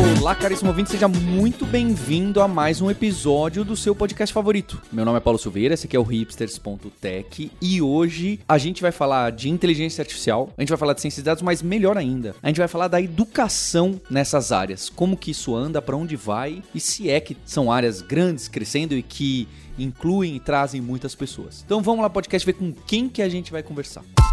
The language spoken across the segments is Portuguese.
Olá, caríssimo ouvinte, seja muito bem-vindo a mais um episódio do seu podcast favorito. Meu nome é Paulo Silveira, esse aqui é o hipsters.tech e hoje a gente vai falar de inteligência artificial, a gente vai falar de ciência de dados, mas melhor ainda, a gente vai falar da educação nessas áreas, como que isso anda, para onde vai e se é que são áreas grandes, crescendo e que incluem e trazem muitas pessoas. Então vamos lá, podcast, ver com quem que a gente vai conversar. E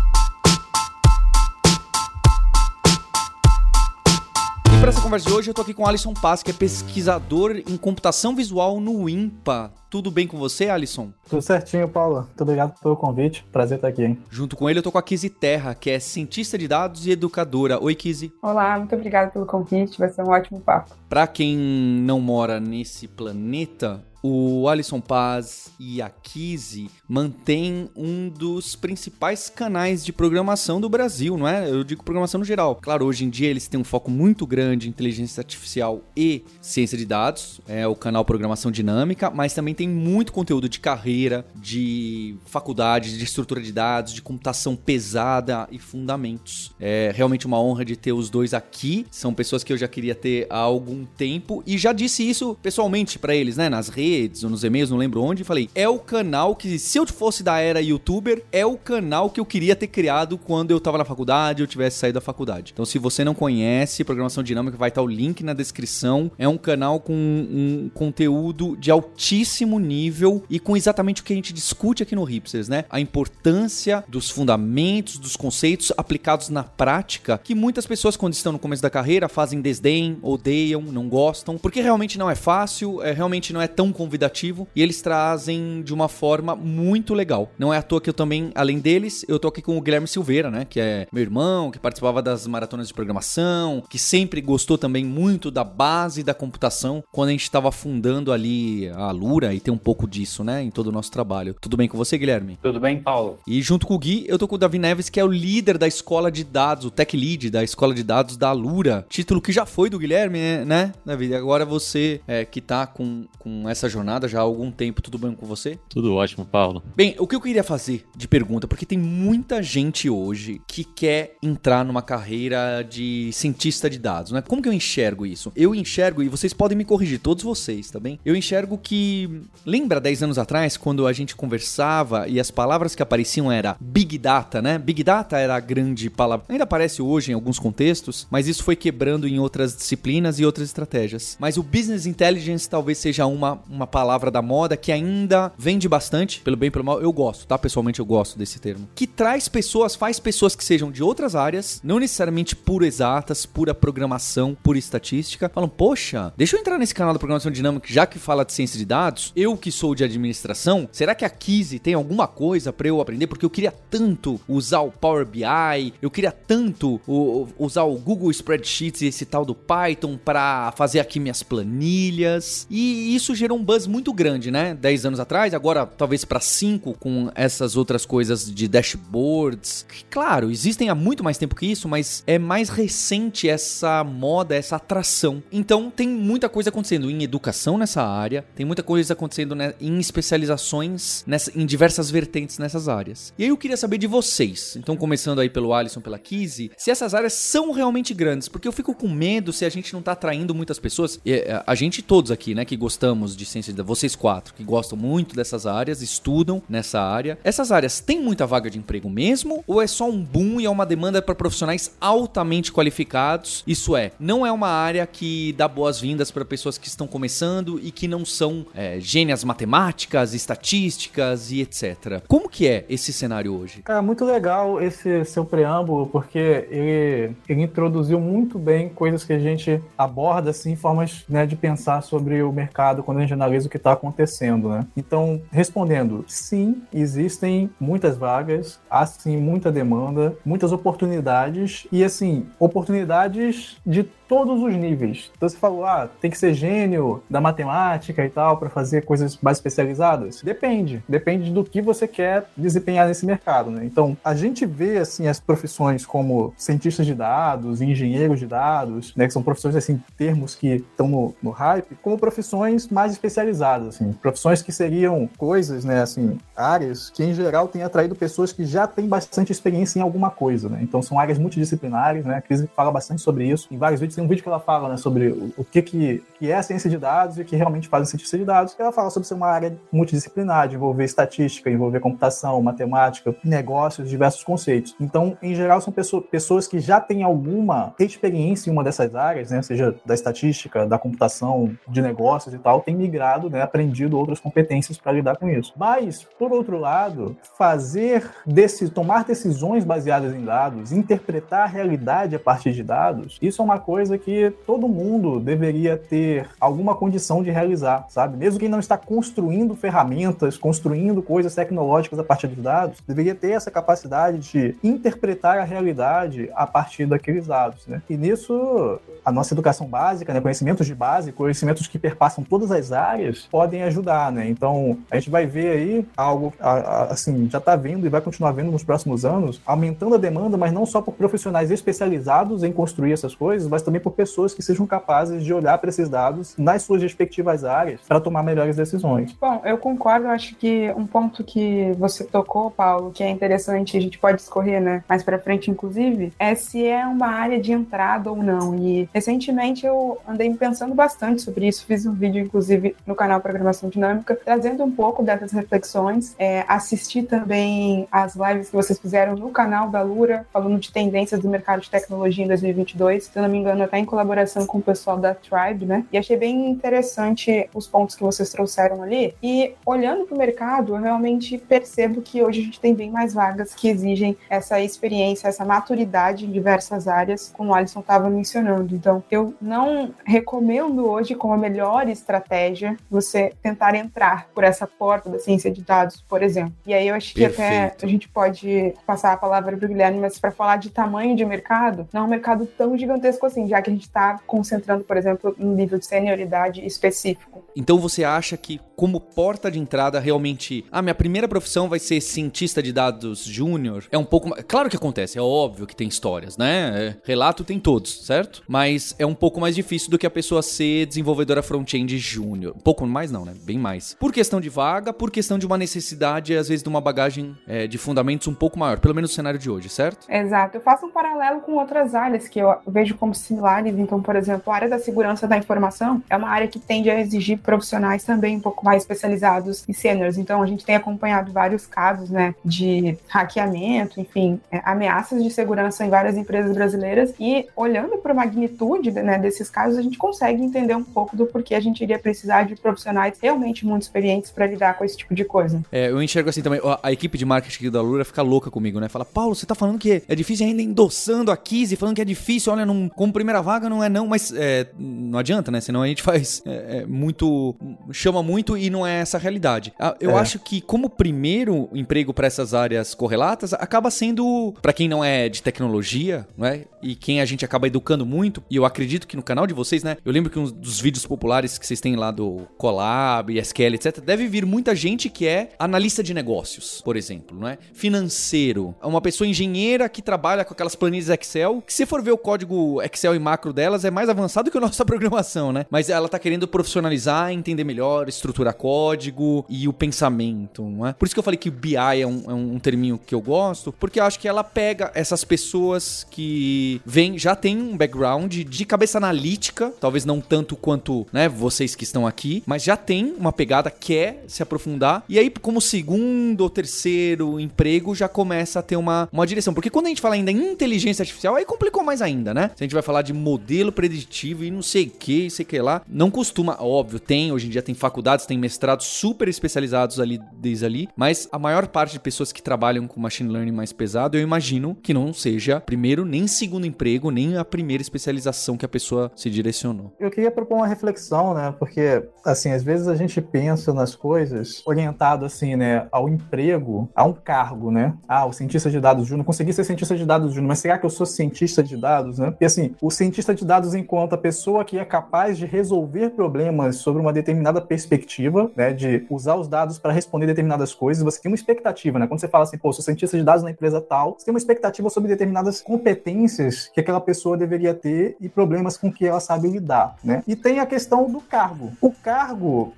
para essa conversa de hoje, eu tô aqui com o Alisson Paz, que é pesquisador em computação visual no INPA. Tudo bem com você, Alisson? Tudo certinho, Paulo. Muito obrigado pelo convite. Prazer estar aqui, hein? Junto com ele, eu tô com a Kizzy Terra, que é cientista de dados e educadora. Oi, Kizzy. Olá, muito obrigada pelo convite. Vai ser um ótimo papo. Para quem não mora nesse planeta, o Alisson Paz e a Kizzy mantêm um dos principais canais de programação do Brasil, não é? Eu digo programação no geral. Claro, hoje em dia eles têm um foco muito grande em inteligência artificial e ciência de dados, é o canal Programação Dinâmica, mas também tem muito conteúdo de carreira, de faculdade, de estrutura de dados, de computação pesada e fundamentos. É realmente uma honra de ter os dois aqui. São pessoas que eu já queria ter há algum tempo e já disse isso pessoalmente para eles, né, nas redes ou nos e-mails, não lembro onde, falei: "É o canal que se eu fosse da era youtuber, é o canal que eu queria ter criado quando eu tava na faculdade, eu tivesse saído da faculdade". Então, se você não conhece Programação Dinâmica, vai estar o link na descrição. É um canal com um conteúdo de altíssimo nível e com exatamente o que a gente discute aqui no Hipsters, né? A importância dos fundamentos, dos conceitos aplicados na prática, que muitas pessoas, quando estão no começo da carreira, fazem desdém, odeiam, não gostam, porque realmente não é fácil, é, realmente não é tão convidativo e eles trazem de uma forma muito legal. Não é à toa que eu também, além deles, eu tô aqui com o Guilherme Silveira, né? Que é meu irmão, que participava das maratonas de programação, que sempre gostou também muito da base da computação quando a gente estava fundando ali a Lura e tem um pouco disso, né? Em todo o nosso trabalho. Tudo bem com você, Guilherme? Tudo bem, Paulo. E junto com o Gui, eu tô com o Davi Neves, que é o líder da escola de dados, o tech lead da escola de dados da Lura. Título que já foi do Guilherme, né, Davi? Agora você é, que tá com, com essa jornada já há algum tempo, tudo bem com você? Tudo ótimo, Paulo. Bem, o que eu queria fazer de pergunta, porque tem muita gente hoje que quer entrar numa carreira de cientista de dados, né? Como que eu enxergo isso? Eu enxergo, e vocês podem me corrigir, todos vocês, tá bem? Eu enxergo que. Lembra 10 anos atrás, quando a gente conversava e as palavras que apareciam era Big Data, né? Big Data era a grande palavra. Ainda aparece hoje em alguns contextos, mas isso foi quebrando em outras disciplinas e outras estratégias. Mas o Business Intelligence talvez seja uma, uma palavra da moda que ainda vende bastante, pelo bem e pelo mal. Eu gosto, tá? Pessoalmente eu gosto desse termo. Que traz pessoas, faz pessoas que sejam de outras áreas, não necessariamente puro exatas, pura programação, pura estatística, falam, poxa, deixa eu entrar nesse canal da programação dinâmica, já que fala de ciência de dados, eu que sou de administração, será que a Kizzy tem alguma coisa para eu aprender? Porque eu queria tanto usar o Power BI, eu queria tanto o, usar o Google Spreadsheets e esse tal do Python para fazer aqui minhas planilhas. E isso gerou um buzz muito grande, né? 10 anos atrás, agora talvez para 5 com essas outras coisas de dashboards. Que, claro, existem há muito mais tempo que isso, mas é mais recente essa moda, essa atração. Então tem muita coisa acontecendo em educação nessa área, tem muita coisa acontecendo né, em especializações nessa, em diversas vertentes nessas áreas. E aí eu queria saber de vocês, então começando aí pelo Alisson, pela Kizzy, se essas áreas são realmente grandes, porque eu fico com medo se a gente não tá atraindo muitas pessoas, é, a gente todos aqui, né, que gostamos de ciência de vocês quatro, que gostam muito dessas áreas, estudam nessa área. Essas áreas têm muita vaga de emprego mesmo? Ou é só um boom e é uma demanda para profissionais altamente qualificados? Isso é, não é uma área que dá boas-vindas para pessoas que estão começando e que não são é, gênias matemáticas, estatísticas e etc. Como que é esse cenário hoje? É muito legal esse seu preâmbulo, porque ele, ele introduziu muito bem coisas que a gente aborda, assim, formas né, de pensar sobre o mercado quando a gente analisa o que está acontecendo, né? Então, respondendo, sim, existem muitas vagas, há sim muita demanda, muitas oportunidades e assim, oportunidades de todos os níveis. Então você falou, ah, tem que ser gênio da matemática e tal para fazer coisas mais especializadas? Depende. Depende do que você quer desempenhar nesse mercado, né? Então, a gente vê, assim, as profissões como cientistas de dados, engenheiros de dados, né? Que são profissões, assim, termos que estão no, no hype, como profissões mais especializadas, assim. Profissões que seriam coisas, né, assim, áreas que, em geral, têm atraído pessoas que já têm bastante experiência em alguma coisa, né? Então, são áreas multidisciplinares, né? A Cris fala bastante sobre isso. Em vários vídeos, tem um vídeo que ela fala, né, sobre o, que, que, que é ciência de dados e o que realmente faz a ciência de dados. Ela fala sobre ser uma área multidisciplinar, de envolver estatística, envolver computação, matemática, negócios, diversos conceitos. Então, em geral, são pessoas, que já têm alguma experiência em uma dessas áreas, né? Seja da estatística, da computação, de negócios e tal, têm migrado, né? Aprendido outras competências para lidar com isso. Mas, por outro lado, fazer, desse, tomar decisões baseadas em dados, interpretar a realidade a partir de dados, isso é uma coisa que todo mundo deveria ter alguma condição de realizar, sabe? Mesmo quem não está construindo ferramentas, construindo coisas tecnológicas a partir dos dados, deveria ter essa capacidade de interpretar a realidade a partir daqueles dados, né? E nisso, a nossa educação básica, né, conhecimentos de base, conhecimentos que perpassam todas as áreas, podem ajudar, né? Então, a gente vai ver aí algo, assim, já está vendo e vai continuar vendo nos próximos anos, aumentando a demanda, mas não só por profissionais especializados em construir essas coisas, mas também por pessoas que sejam capazes de olhar para esses dados nas suas respectivas áreas para tomar melhores decisões. Bom, eu concordo, acho que um ponto que você tocou, Paulo, que é interessante, a gente pode escorrer, né, mais para frente, inclusive, é se é uma área de entrada ou não. E recentemente eu andei pensando bastante sobre isso, fiz um vídeo, inclusive, no canal Programação Dinâmica, trazendo um pouco dessas reflexões. É, assisti também as lives que vocês fizeram no canal da Lura, falando de tendências do mercado de tecnologia em 2022, se não me engano, até em colaboração com o pessoal da Tribe, né? E achei bem interessante os pontos que vocês trouxeram ali. E olhando para o mercado, eu realmente percebo que hoje a gente tem bem mais vagas que exigem essa experiência, essa maturidade em diversas áreas, como o Alisson estava mencionando. Então, eu não recomendo hoje como a melhor estratégia você tentar entrar por essa porta da ciência de dados, por exemplo. E aí eu acho que Perfeito. até a gente pode passar a palavra para o Guilherme, mas para falar de tamanho de mercado, não é um mercado tão gigantesco assim, já que a gente está concentrando, por exemplo, no nível de senioridade específico. Então você acha que como porta de entrada realmente, a ah, minha primeira profissão vai ser cientista de dados júnior? É um pouco, claro que acontece, é óbvio que tem histórias, né? É, relato tem todos, certo? Mas é um pouco mais difícil do que a pessoa ser desenvolvedora front-end júnior. Pouco mais não, né? Bem mais. Por questão de vaga, por questão de uma necessidade, às vezes, de uma bagagem é, de fundamentos um pouco maior, pelo menos no cenário de hoje, certo? Exato. Eu faço um paralelo com outras áreas que eu vejo como similares. Então, por exemplo, a área da segurança da informação é uma área que tende a exigir profissionais também um pouco mais especializados e seniors. Então, a gente tem acompanhado vários casos, né, de hackeamento, enfim, é, ameaças de segurança em várias empresas brasileiras. E olhando para a magnitude né, desses casos, a gente consegue entender um pouco do porquê a gente iria precisar de profissionais realmente muito experientes para lidar com esse tipo de coisa. É, eu enxergo assim também, a, a equipe de marketing da Lura fica louca comigo, né? Fala, Paulo, você tá falando que é difícil ainda endossando a Kizzy, falando que é difícil, olha, não, como primeira vaga não é não, mas é, não adianta, né? Senão a gente faz é, é muito, chama muito e não é essa a realidade. Ah, eu é. acho que como primeiro emprego para essas áreas correlatas, acaba sendo, para quem não é de tecnologia, né? E quem a gente acaba educando muito, e eu acredito que no canal de vocês, né? Eu lembro que um dos vídeos populares que vocês têm lá do Colab, SQL, etc, deve vir muita gente que é analista de negócios, por exemplo, né? Financeiro, uma pessoa engenheira que trabalha com aquelas planilhas Excel, que se for ver o código Excel e macro delas é mais avançado que a nossa programação, né? Mas ela tá querendo profissionalizar, entender melhor, estruturar código e o pensamento, não é? Por isso que eu falei que BI é um, é um terminho que eu gosto, porque eu acho que ela pega essas pessoas que vem, já tem um background de cabeça analítica, talvez não tanto quanto, né, vocês que estão aqui, mas já tem uma pegada, quer se aprofundar, e aí como segundo ou terceiro emprego já começa a ter uma, uma direção, porque quando a gente fala ainda em inteligência artificial, aí complicou mais ainda, né? Se a gente vai falar de modelo preditivo e não sei o que, sei que lá, não costuma, óbvio, tem, hoje em dia tem faculdades, tem mestrados super especializados ali, desde ali, mas a maior parte de pessoas que trabalham com machine learning mais pesado, eu imagino que não seja primeiro nem segundo emprego, nem a primeira especialização que a pessoa se direcionou. Eu queria propor uma reflexão, né? Porque, assim, às vezes a gente pensa nas coisas orientado, assim, né, ao emprego, a um cargo, né? Ah, o cientista de dados júnior, consegui ser cientista de dados júnior, mas será que eu sou cientista de dados, né? E assim, o cientista de dados enquanto a pessoa que é capaz de resolver problemas sobre uma determinada perspectiva, né, de usar os dados para responder determinadas coisas, você tem uma expectativa, né? Quando você fala assim, pô, sou cientista de dados na empresa tal, você tem uma expectativa sobre determinadas competências que aquela pessoa deveria ter e problemas com que ela sabe lidar, né? E tem a questão do cargo. O cargo,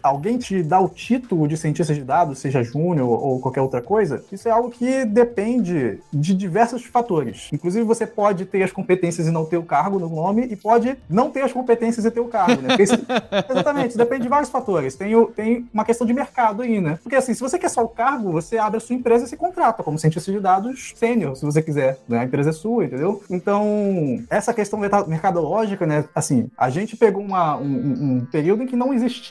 alguém te dá o título de cientista de dados, seja júnior ou qualquer outra coisa, isso é algo que depende de diversos fatores. Inclusive, você pode ter as competências e não ter o cargo no nome, e pode não ter as competências e ter o cargo, né? Isso, exatamente, depende de vários fatores. Tem, o, tem uma questão de mercado aí, né? Porque assim, se você quer só o cargo, você abre a sua empresa e se contrata como cientista de dados sênior, se você quiser. Né? A empresa é sua, entendeu? Então, essa questão mercadológica, né? Assim, a gente pegou uma, um, um, período em que não existia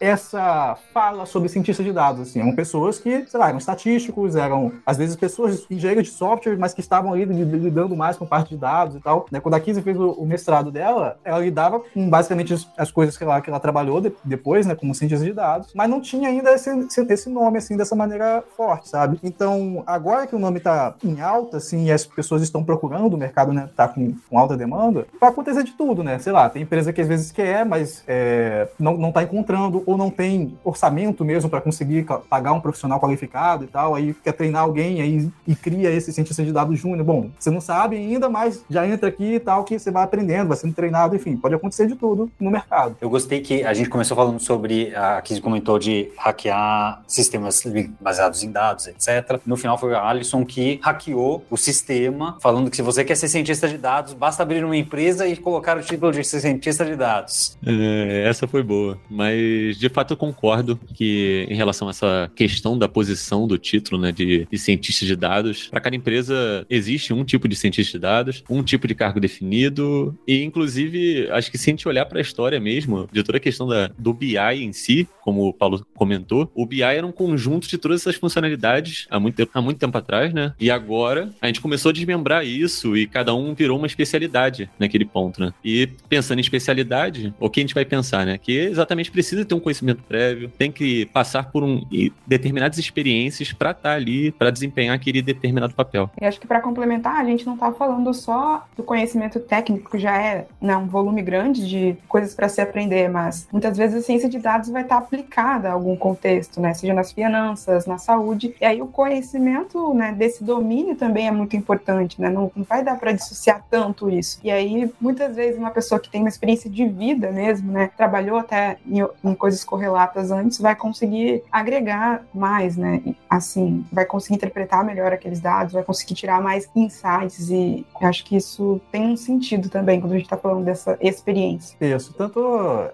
essa fala sobre cientistas de dados, assim. Eram pessoas que, sei lá, eram estatísticos, eram, às vezes, pessoas engenheiros de software, mas que estavam ali lidando mais com parte de dados e tal. Né? Quando a Kizzy fez o, o, mestrado dela, ela lidava com basicamente as, as coisas que ela, que ela trabalhou de, depois, né, como cientista de dados, mas não tinha ainda esse, esse nome, assim, dessa maneira forte, sabe? Então, agora que o nome tá em alta, assim, e as pessoas estão procurando, o mercado, né, tá com, com alta demanda, vai acontecer de tudo, né? Sei lá, tem empresa que às vezes quer, mas é, não, não tá encontrando, ou não tem orçamento mesmo para conseguir pagar um profissional qualificado e tal, aí quer treinar alguém aí e cria esse cientista de dados júnior. Bom, você não sabe ainda, mas já entra aqui e tal, que você vai aprendendo, vai sendo treinado, enfim, pode acontecer de tudo no mercado. Eu gostei que a gente começou falando sobre, a Kizzy comentou de hackear sistemas baseados em dados, etc. No final foi a Alisson que hackeou o sistema, falando que se você quer ser cientista de dados, basta abrir uma empresa e colocar o título de cientista de dados. É, essa foi boa, mas de fato eu concordo que em relação a essa questão da posição do título, né, de, de cientista de dados, para cada empresa existe um tipo de cientista de dados, um tipo de cargo definido e inclusive acho que se a gente olhar para a história mesmo de toda a questão da, do BI em si, como o Paulo comentou, o BI era um conjunto de todas essas funcionalidades há muito tempo, há muito tempo atrás, né? E agora a gente começou a desmembrar isso e cada um virou uma especialidade naquele ponto, né? E pensando em especialidade, o que a gente vai pensar, né? Que exatamente precisa ter um conhecimento prévio, tem que passar por um determinadas experiências para estar tá ali, para desempenhar aquele determinado papel. E acho que para complementar, a gente não está falando só do conhecimento técnico, que já é né, um volume grande de coisas para se aprender, mas muitas vezes a ciência de dados vai estar tá aplicada a algum contexto, né? Seja nas finanças, na saúde. E aí o conhecimento né, desse domínio também é muito importante, né? Não, não vai dar para dissociar tanto isso. E aí, muitas vezes, uma pessoa que tem uma experiência de vida mesmo, né? Trabalhou até em, em coisas correlatas antes, vai conseguir agregar mais, né? Assim, vai conseguir interpretar melhor aqueles dados, vai conseguir tirar mais insights e acho que isso tem um sentido também quando a gente está falando dessa experiência. Isso, tanto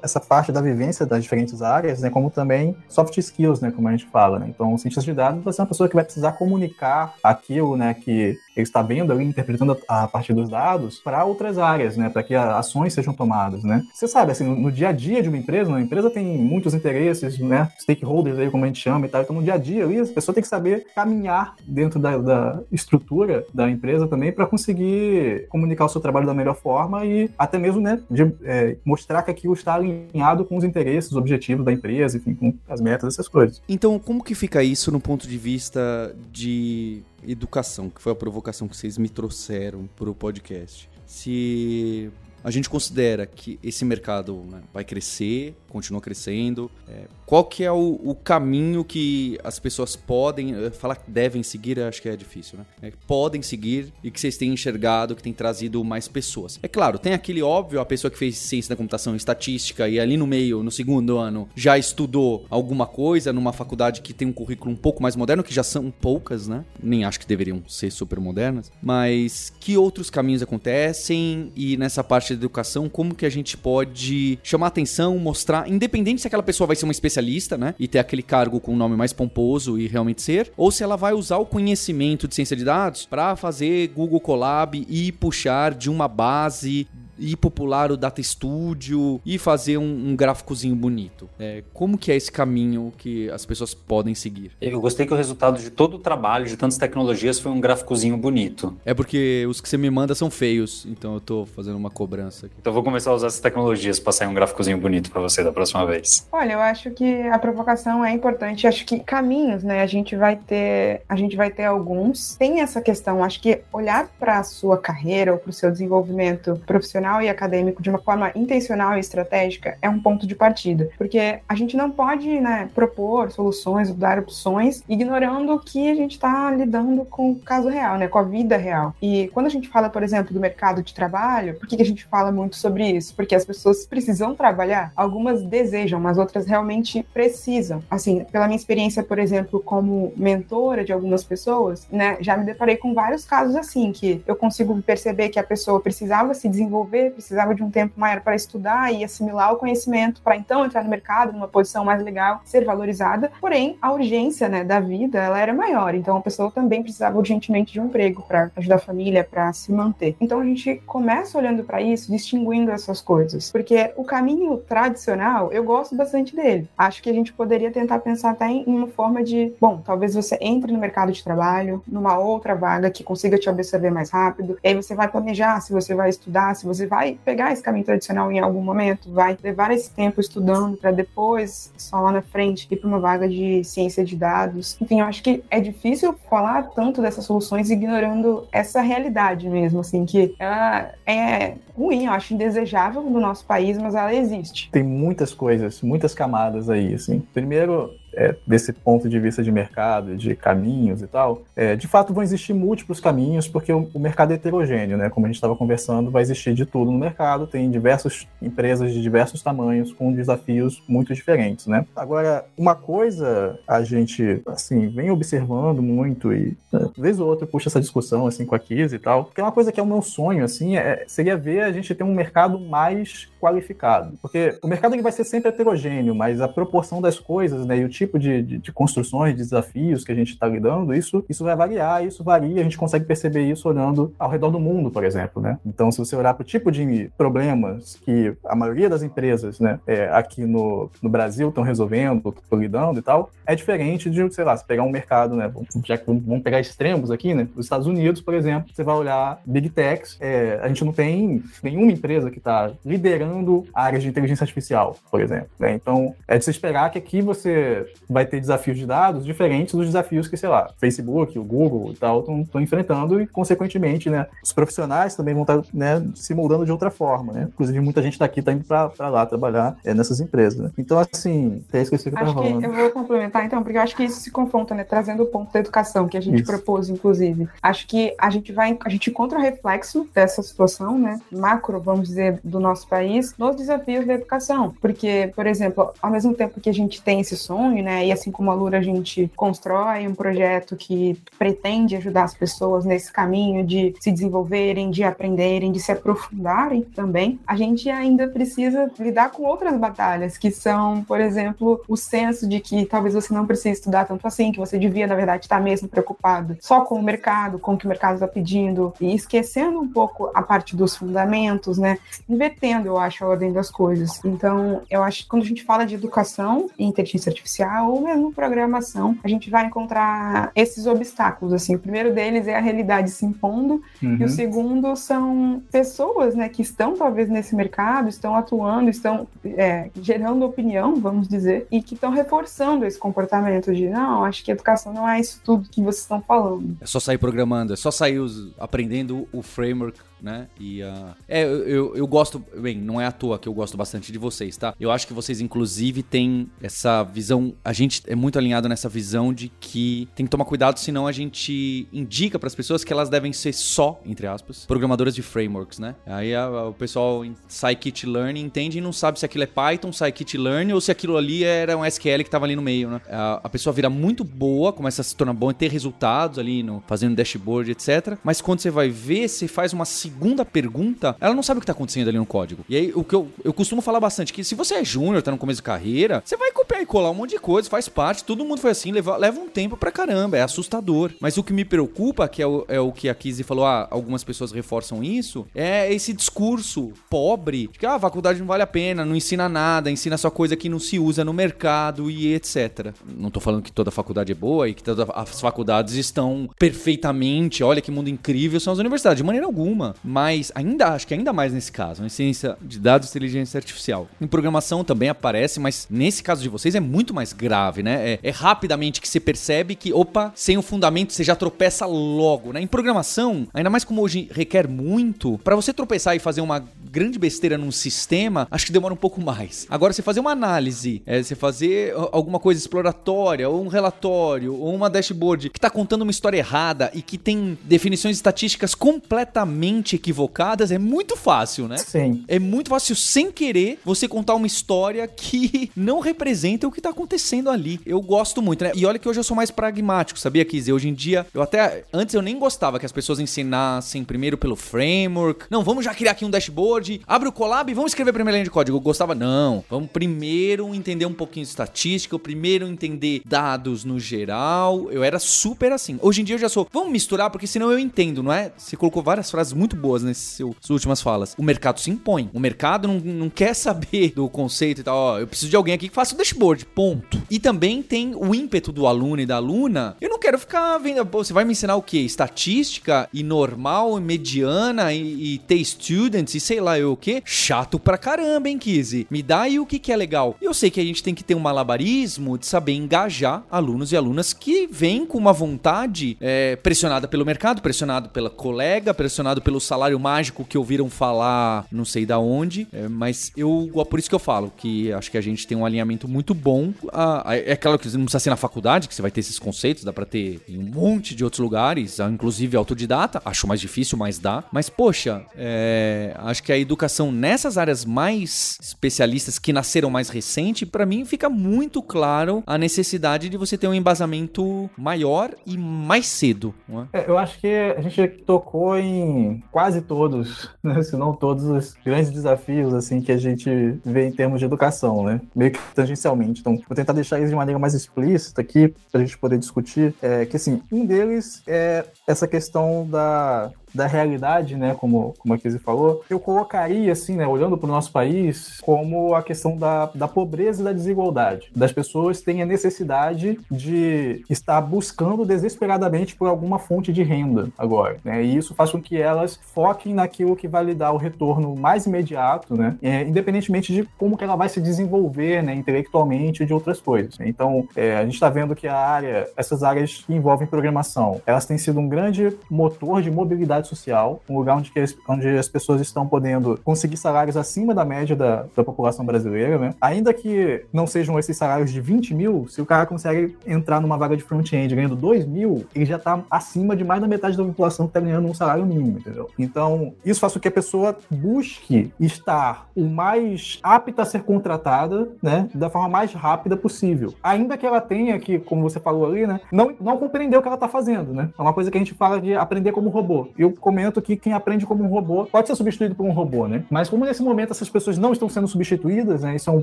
essa parte da vivência das diferentes áreas, né, como também soft skills, né, como a gente fala, né? Então, o cientista de dados vai ser uma pessoa que vai precisar comunicar aquilo, né, que ele está vendo ali, interpretando a partir dos dados para outras áreas, né, para que ações sejam tomadas, né. Você sabe, assim, no dia a dia de uma empresa, uma empresa tem muitos interesses, né, stakeholders aí, como a gente chama e tal, então no dia a dia ali, a pessoa tem que saber caminhar dentro da, da estrutura da empresa também para conseguir comunicar o seu trabalho da melhor forma e até mesmo, né, de, é, mostrar que aquilo está alinhado com os interesses, os objetivos da empresa, enfim, com as metas, essas coisas. Então, como que fica isso no ponto de vista de educação, que foi a provocação que vocês me trouxeram para o podcast. Se a gente considera que esse mercado né, vai crescer, continua crescendo, é, qual que é o, o, caminho que as pessoas podem, falar que devem seguir, acho que é difícil, né? É, podem seguir e que vocês têm enxergado que tem trazido mais pessoas. É claro, tem aquele óbvio, a pessoa que fez ciência da computação e estatística e ali no meio, no segundo ano, já estudou alguma coisa numa faculdade que tem um currículo um pouco mais moderno, que já são poucas, né? Nem acho que deveriam ser super modernas, mas que outros caminhos acontecem e nessa parte da educação, como que a gente pode chamar atenção, mostrar, independente se aquela pessoa vai ser uma especialista especialista, né? E ter aquele cargo com um nome mais pomposo e realmente ser, ou se ela vai usar o conhecimento de ciência de dados para fazer Google Colab e puxar de uma base e popular o Data Studio e fazer um, um gráficozinho bonito. É, como que é esse caminho que as pessoas podem seguir? Eu gostei que o resultado de todo o trabalho, de tantas tecnologias, foi um gráficozinho bonito. É porque os que você me manda são feios, então eu tô fazendo uma cobrança aqui. Então eu vou começar a usar essas tecnologias para sair um gráficozinho bonito para você da próxima vez. Olha, eu acho que a provocação é importante. Acho que caminhos, né? A gente vai ter, a gente vai ter alguns. Tem essa questão, acho que olhar para a sua carreira ou para o seu desenvolvimento profissional tradicional e acadêmico de uma forma intencional e estratégica é um ponto de partida, porque a gente não pode né, propor soluções, dar opções, ignorando que a gente está lidando com o caso real, né, com a vida real. E quando a gente fala, por exemplo, do mercado de trabalho, por que, que a gente fala muito sobre isso? Porque as pessoas precisam trabalhar, algumas desejam, mas outras realmente precisam. Assim, pela minha experiência, por exemplo, como mentora de algumas pessoas, né, já me deparei com vários casos assim, que eu consigo perceber que a pessoa precisava se desenvolver, precisava de um tempo maior para estudar e assimilar o conhecimento, para então entrar no mercado numa posição mais legal, ser valorizada. Porém, a urgência né, da vida ela era maior, então a pessoa também precisava urgentemente de um emprego para ajudar a família, para se manter. Então a gente começa olhando para isso, distinguindo essas coisas, porque o caminho tradicional eu gosto bastante dele. Acho que a gente poderia tentar pensar até em uma forma de, bom, talvez você entre no mercado de trabalho, numa outra vaga que consiga te absorver mais rápido, e aí você vai planejar se você vai estudar, se você vai pegar esse caminho tradicional em algum momento, vai levar esse tempo estudando para depois, só lá na frente, ir para uma vaga de ciência de dados. Enfim, eu acho que é difícil falar tanto dessas soluções ignorando essa realidade mesmo, assim, que ela é ruim, eu acho indesejável no nosso país, mas ela existe. Tem muitas coisas, muitas camadas aí, assim. Primeiro, é, desse ponto de vista de mercado, de caminhos e tal, é, de fato vão existir múltiplos caminhos, porque o, o mercado é heterogêneo, né? Como a gente estava conversando, vai existir de tudo no mercado, tem diversas empresas de diversos tamanhos, com desafios muito diferentes, né? Agora, uma coisa a gente, assim, vem observando muito e, né, vez ou outra, puxa essa discussão, assim, com a Kiz e tal, que é uma coisa que é o meu sonho, assim, é, seria ver a gente ter um mercado mais qualificado. Porque o mercado ele vai ser sempre heterogêneo, mas a proporção das coisas, né, e o tipo de, de, de construções, de desafios que a gente está lidando, isso, isso vai variar, isso varia, a gente consegue perceber isso olhando ao redor do mundo, por exemplo, né? Então, se você olhar para o tipo de problemas que a maioria das empresas, né, é, aqui no, no Brasil estão resolvendo, estão lidando e tal, é diferente de, sei lá, se pegar um mercado, né, já que vamos pegar extremos aqui, né, os Estados Unidos, por exemplo, você vai olhar Big Techs, é, a gente não tem nenhuma empresa que está liderando áreas de inteligência artificial, por exemplo. Né? Então, é de se esperar que aqui você vai ter desafios de dados diferentes dos desafios que, sei lá, Facebook, o Google e tal estão enfrentando e, consequentemente, né, os profissionais também vão estar tá, né, se moldando de outra forma. Né? Inclusive, muita gente daqui está indo para lá trabalhar é, nessas empresas. Né? Então, assim, é isso que eu estava falando. Eu vou complementar, então, porque eu acho que isso se confronta, né, trazendo o ponto da educação que a gente isso. propôs, inclusive. Acho que a gente vai, a gente encontra o reflexo dessa situação, né, macro, vamos dizer, do nosso país, nos desafios da educação. Porque, por exemplo, ao mesmo tempo que a gente tem esse sonho, né, e assim como a Lura, a gente constrói um projeto que pretende ajudar as pessoas nesse caminho de se desenvolverem, de aprenderem, de se aprofundarem também, a gente ainda precisa lidar com outras batalhas, que são, por exemplo, o senso de que talvez você não precise estudar tanto assim, que você devia, na verdade, estar mesmo preocupado só com o mercado, com o que o mercado está pedindo, e esquecendo um pouco a parte dos fundamentos, né? Invertendo, eu acho a ordem das coisas. Então, eu acho que quando a gente fala de educação e inteligência artificial, ou mesmo programação, a gente vai encontrar esses obstáculos, assim. O primeiro deles é a realidade se impondo, uhum. e o segundo são pessoas, né, que estão talvez nesse mercado, estão atuando, estão é, gerando opinião, vamos dizer, e que estão reforçando esse comportamento de, não, acho que educação não é isso tudo que vocês estão falando. É só sair programando, é só sair os, aprendendo o framework né? E uh, é, eu, eu, gosto, bem, não é à toa que eu gosto bastante de vocês, tá? Eu acho que vocês, inclusive, têm essa visão. A gente é muito alinhado nessa visão de que tem que tomar cuidado, senão a gente indica para as pessoas que elas devem ser só, entre aspas, programadoras de frameworks, né? Aí a, a, o pessoal em Scikit-Learn entende e não sabe se aquilo é Python, Scikit-Learn ou se aquilo ali era um SQL que tava ali no meio, né? A, a pessoa vira muito boa, começa a se tornar bom e ter resultados ali no fazendo dashboard, etc. Mas quando você vai ver, você faz uma segunda pergunta, ela não sabe o que tá acontecendo ali no código. E aí, o que eu, eu costumo falar bastante, que se você é júnior, tá no começo de carreira, você vai copiar e colar um monte de coisa, faz parte, todo mundo foi assim, leva, leva um tempo pra caramba, é assustador. Mas o que me preocupa, que é o, é o que a Kizzy falou, ah, algumas pessoas reforçam isso, é esse discurso pobre, de que ah, a faculdade não vale a pena, não ensina nada, ensina só coisa que não se usa no mercado e etc. Não tô falando que toda faculdade é boa e que todas as faculdades estão perfeitamente, olha que mundo incrível são as universidades, de maneira alguma. Mas ainda acho que ainda mais nesse caso, em ciência de dados e inteligência artificial. Em programação também aparece, mas nesse caso de vocês é muito mais grave, né? É, é rapidamente que você percebe que, opa, sem o fundamento você já tropeça logo, né? Em programação, ainda mais como hoje requer muito, para você tropeçar e fazer uma grande besteira num sistema, acho que demora um pouco mais. Agora, você fazer uma análise, é, você fazer alguma coisa exploratória, ou um relatório, ou uma dashboard que tá contando uma história errada e que tem definições estatísticas completamente equivocadas, é muito fácil, né? Sim. É muito fácil, sem querer, você contar uma história que não representa o que tá acontecendo ali. Eu gosto muito, né? E olha que hoje eu sou mais pragmático, sabia, Kizzy? Hoje em dia, eu até. Antes eu nem gostava que as pessoas ensinassem primeiro pelo framework. Não, vamos já criar aqui um dashboard, abre o collab e vamos escrever a primeira linha de código. Eu gostava, não. Vamos primeiro entender um pouquinho de estatística, primeiro entender dados no geral. Eu era super assim. Hoje em dia eu já sou. Vamos misturar, porque senão eu entendo, não é? Você colocou várias frases muito boas nessas últimas falas. O mercado se impõe. O mercado não, não quer saber do conceito e tal. Ó, eu preciso de alguém aqui que faça o dashboard. Ponto. E também tem o ímpeto do aluno e da aluna. Eu não quero ficar vendo. Você vai me ensinar o quê? Estatística e normal, e mediana e, e ter students e sei lá eu o quê? Chato pra caramba, hein, Kizzy? Me dá aí o que, que é legal. Eu sei que a gente tem que ter um malabarismo de saber engajar alunos e alunas que vêm com uma vontade é, pressionada pelo mercado, pressionado pela colega, pressionado pelo salário mágico que ouviram falar não sei da onde. É, mas eu. Por isso que eu falo que acho que a gente tem um alinhamento muito bom. Ah, é claro que não precisa ser na faculdade, que você vai ter esses conceitos, dá pra ter em um monte de outros lugares, inclusive autodidata. Acho mais difícil, mas dá. Mas, poxa, é, acho que a educação nessas áreas mais especialistas que nasceram mais recente, para mim fica muito claro a necessidade de você ter um embasamento maior e mais cedo. É? É, eu acho que a gente tocou em quase todos, né, se não todos os grandes desafios assim que a gente vê em termos de educação, né? Meio que tangencialmente. Então, vou tentar deixar eles de maneira mais explícita aqui para a gente poder discutir. É, que assim, um deles é essa questão da da realidade, né, como, como a Kizzy falou, eu colocaria, assim, né, olhando para o nosso país, como a questão da, da pobreza e da desigualdade. Das pessoas têm a necessidade de estar buscando desesperadamente por alguma fonte de renda agora, né, e isso faz com que elas foquem naquilo que vai lhe dar o retorno mais imediato, né, é, independentemente de como que ela vai se desenvolver, né, intelectualmente e de outras coisas. Então, é, a gente está vendo que a área, essas áreas que envolvem programação, elas têm sido um grande motor de mobilidade social, um lugar onde, onde as pessoas estão podendo conseguir salários acima da média da, da população brasileira, né? Ainda que não sejam esses salários de 20 mil, se o cara consegue entrar numa vaga de front-end ganhando 2 mil, ele já está acima de mais da metade da população que está ganhando um salário mínimo, entendeu? Então, isso faz com que a pessoa busque estar o mais apta a ser contratada, né? Da forma mais rápida possível. Ainda que ela tenha que, como você falou ali, né? Não, não compreender o que ela está fazendo, né? É uma coisa que a gente fala de aprender como robô. Eu comento que quem aprende como um robô pode ser substituído por um robô, né? Mas como nesse momento essas pessoas não estão sendo substituídas, né? Isso é um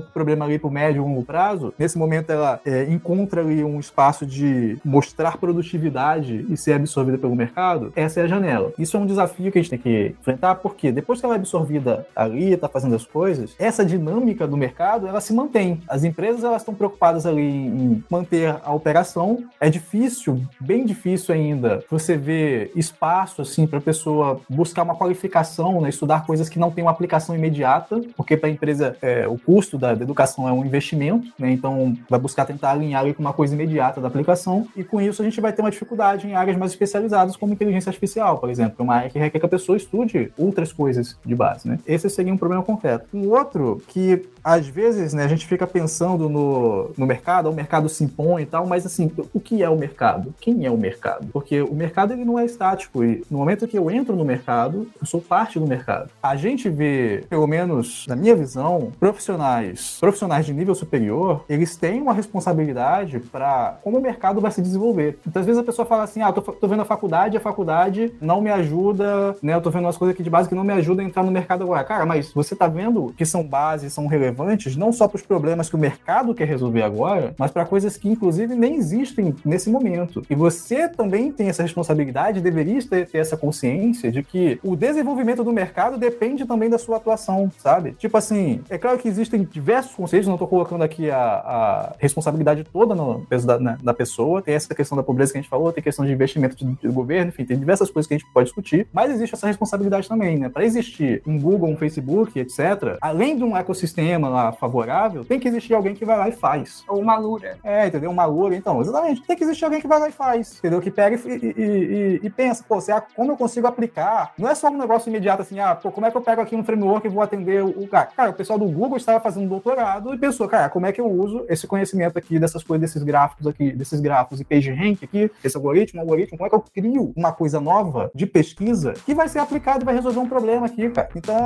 problema ali pro médio e longo prazo. Nesse momento ela é, encontra ali um espaço de mostrar produtividade e ser absorvida pelo mercado. Essa é a janela. Isso é um desafio que a gente tem que enfrentar, porque depois que ela é absorvida ali, tá fazendo as coisas, essa dinâmica do mercado, ela se mantém. As empresas, elas estão preocupadas ali em manter a operação. É difícil, bem difícil ainda, você ver espaço, assim, para a pessoa buscar uma qualificação, né, estudar coisas que não têm uma aplicação imediata, porque para a empresa é, o custo da, da, educação é um investimento, né, então vai buscar tentar alinhar ali com uma coisa imediata da aplicação, e com isso a gente vai ter uma dificuldade em áreas mais especializadas, como inteligência artificial, por exemplo, é uma área que requer que a pessoa estude outras coisas de base. Né? Esse seria um problema concreto. Um outro que às vezes, né, a gente fica pensando no, no mercado, o mercado se impõe e tal, mas assim, o que é o mercado? Quem é o mercado? Porque o mercado ele não é estático e no momento que eu entro no mercado, eu sou parte do mercado. A gente vê, pelo menos na minha visão, profissionais, profissionais de nível superior, eles têm uma responsabilidade para como o mercado vai se desenvolver. Às vezes a pessoa fala assim: "Ah, tô, tô vendo a faculdade, a faculdade não me ajuda, né? Eu tô vendo umas coisas aqui de base que não me ajudam a entrar no mercado agora". Cara, mas você tá vendo que são bases, são relevantes relevantes não só para os problemas que o mercado quer resolver agora, mas para coisas que, inclusive, nem existem nesse momento. E você também tem essa responsabilidade, deveria ter, ter essa consciência de que o desenvolvimento do mercado depende também da sua atuação, sabe? Tipo assim, é claro que existem diversos conceitos, não estou colocando aqui a, a responsabilidade toda no peso da, né, da pessoa, tem essa questão da pobreza que a gente falou, tem questão de investimento de governo, enfim, tem diversas coisas que a gente pode discutir, mas existe essa responsabilidade também, né? Para existir um Google, um Facebook, etc., além de um ecossistema lá favorável, tem que existir alguém que vai lá e faz. Ou uma lura. É, entendeu? Uma lura, então, exatamente. Tem que existir alguém que vai lá e faz, entendeu? Que pega e, e, e, e pensa, pô, será, como eu consigo aplicar? Não é só um negócio imediato assim, ah, pô, como é que eu pego aqui um framework e vou atender o cara? Cara, o pessoal do Google estava fazendo um doutorado e pensou, cara, como é que eu uso esse conhecimento aqui dessas coisas, desses gráficos aqui, desses grafos e page rank aqui, esse algoritmo, algoritmo, como é que eu crio uma coisa nova de pesquisa que vai ser aplicada e vai resolver um problema aqui, cara? Então,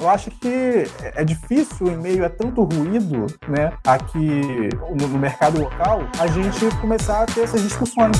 eu acho que é difícil, em meio a tanto ruído, né, aqui no, no mercado local, a gente começar a ter essas discussões.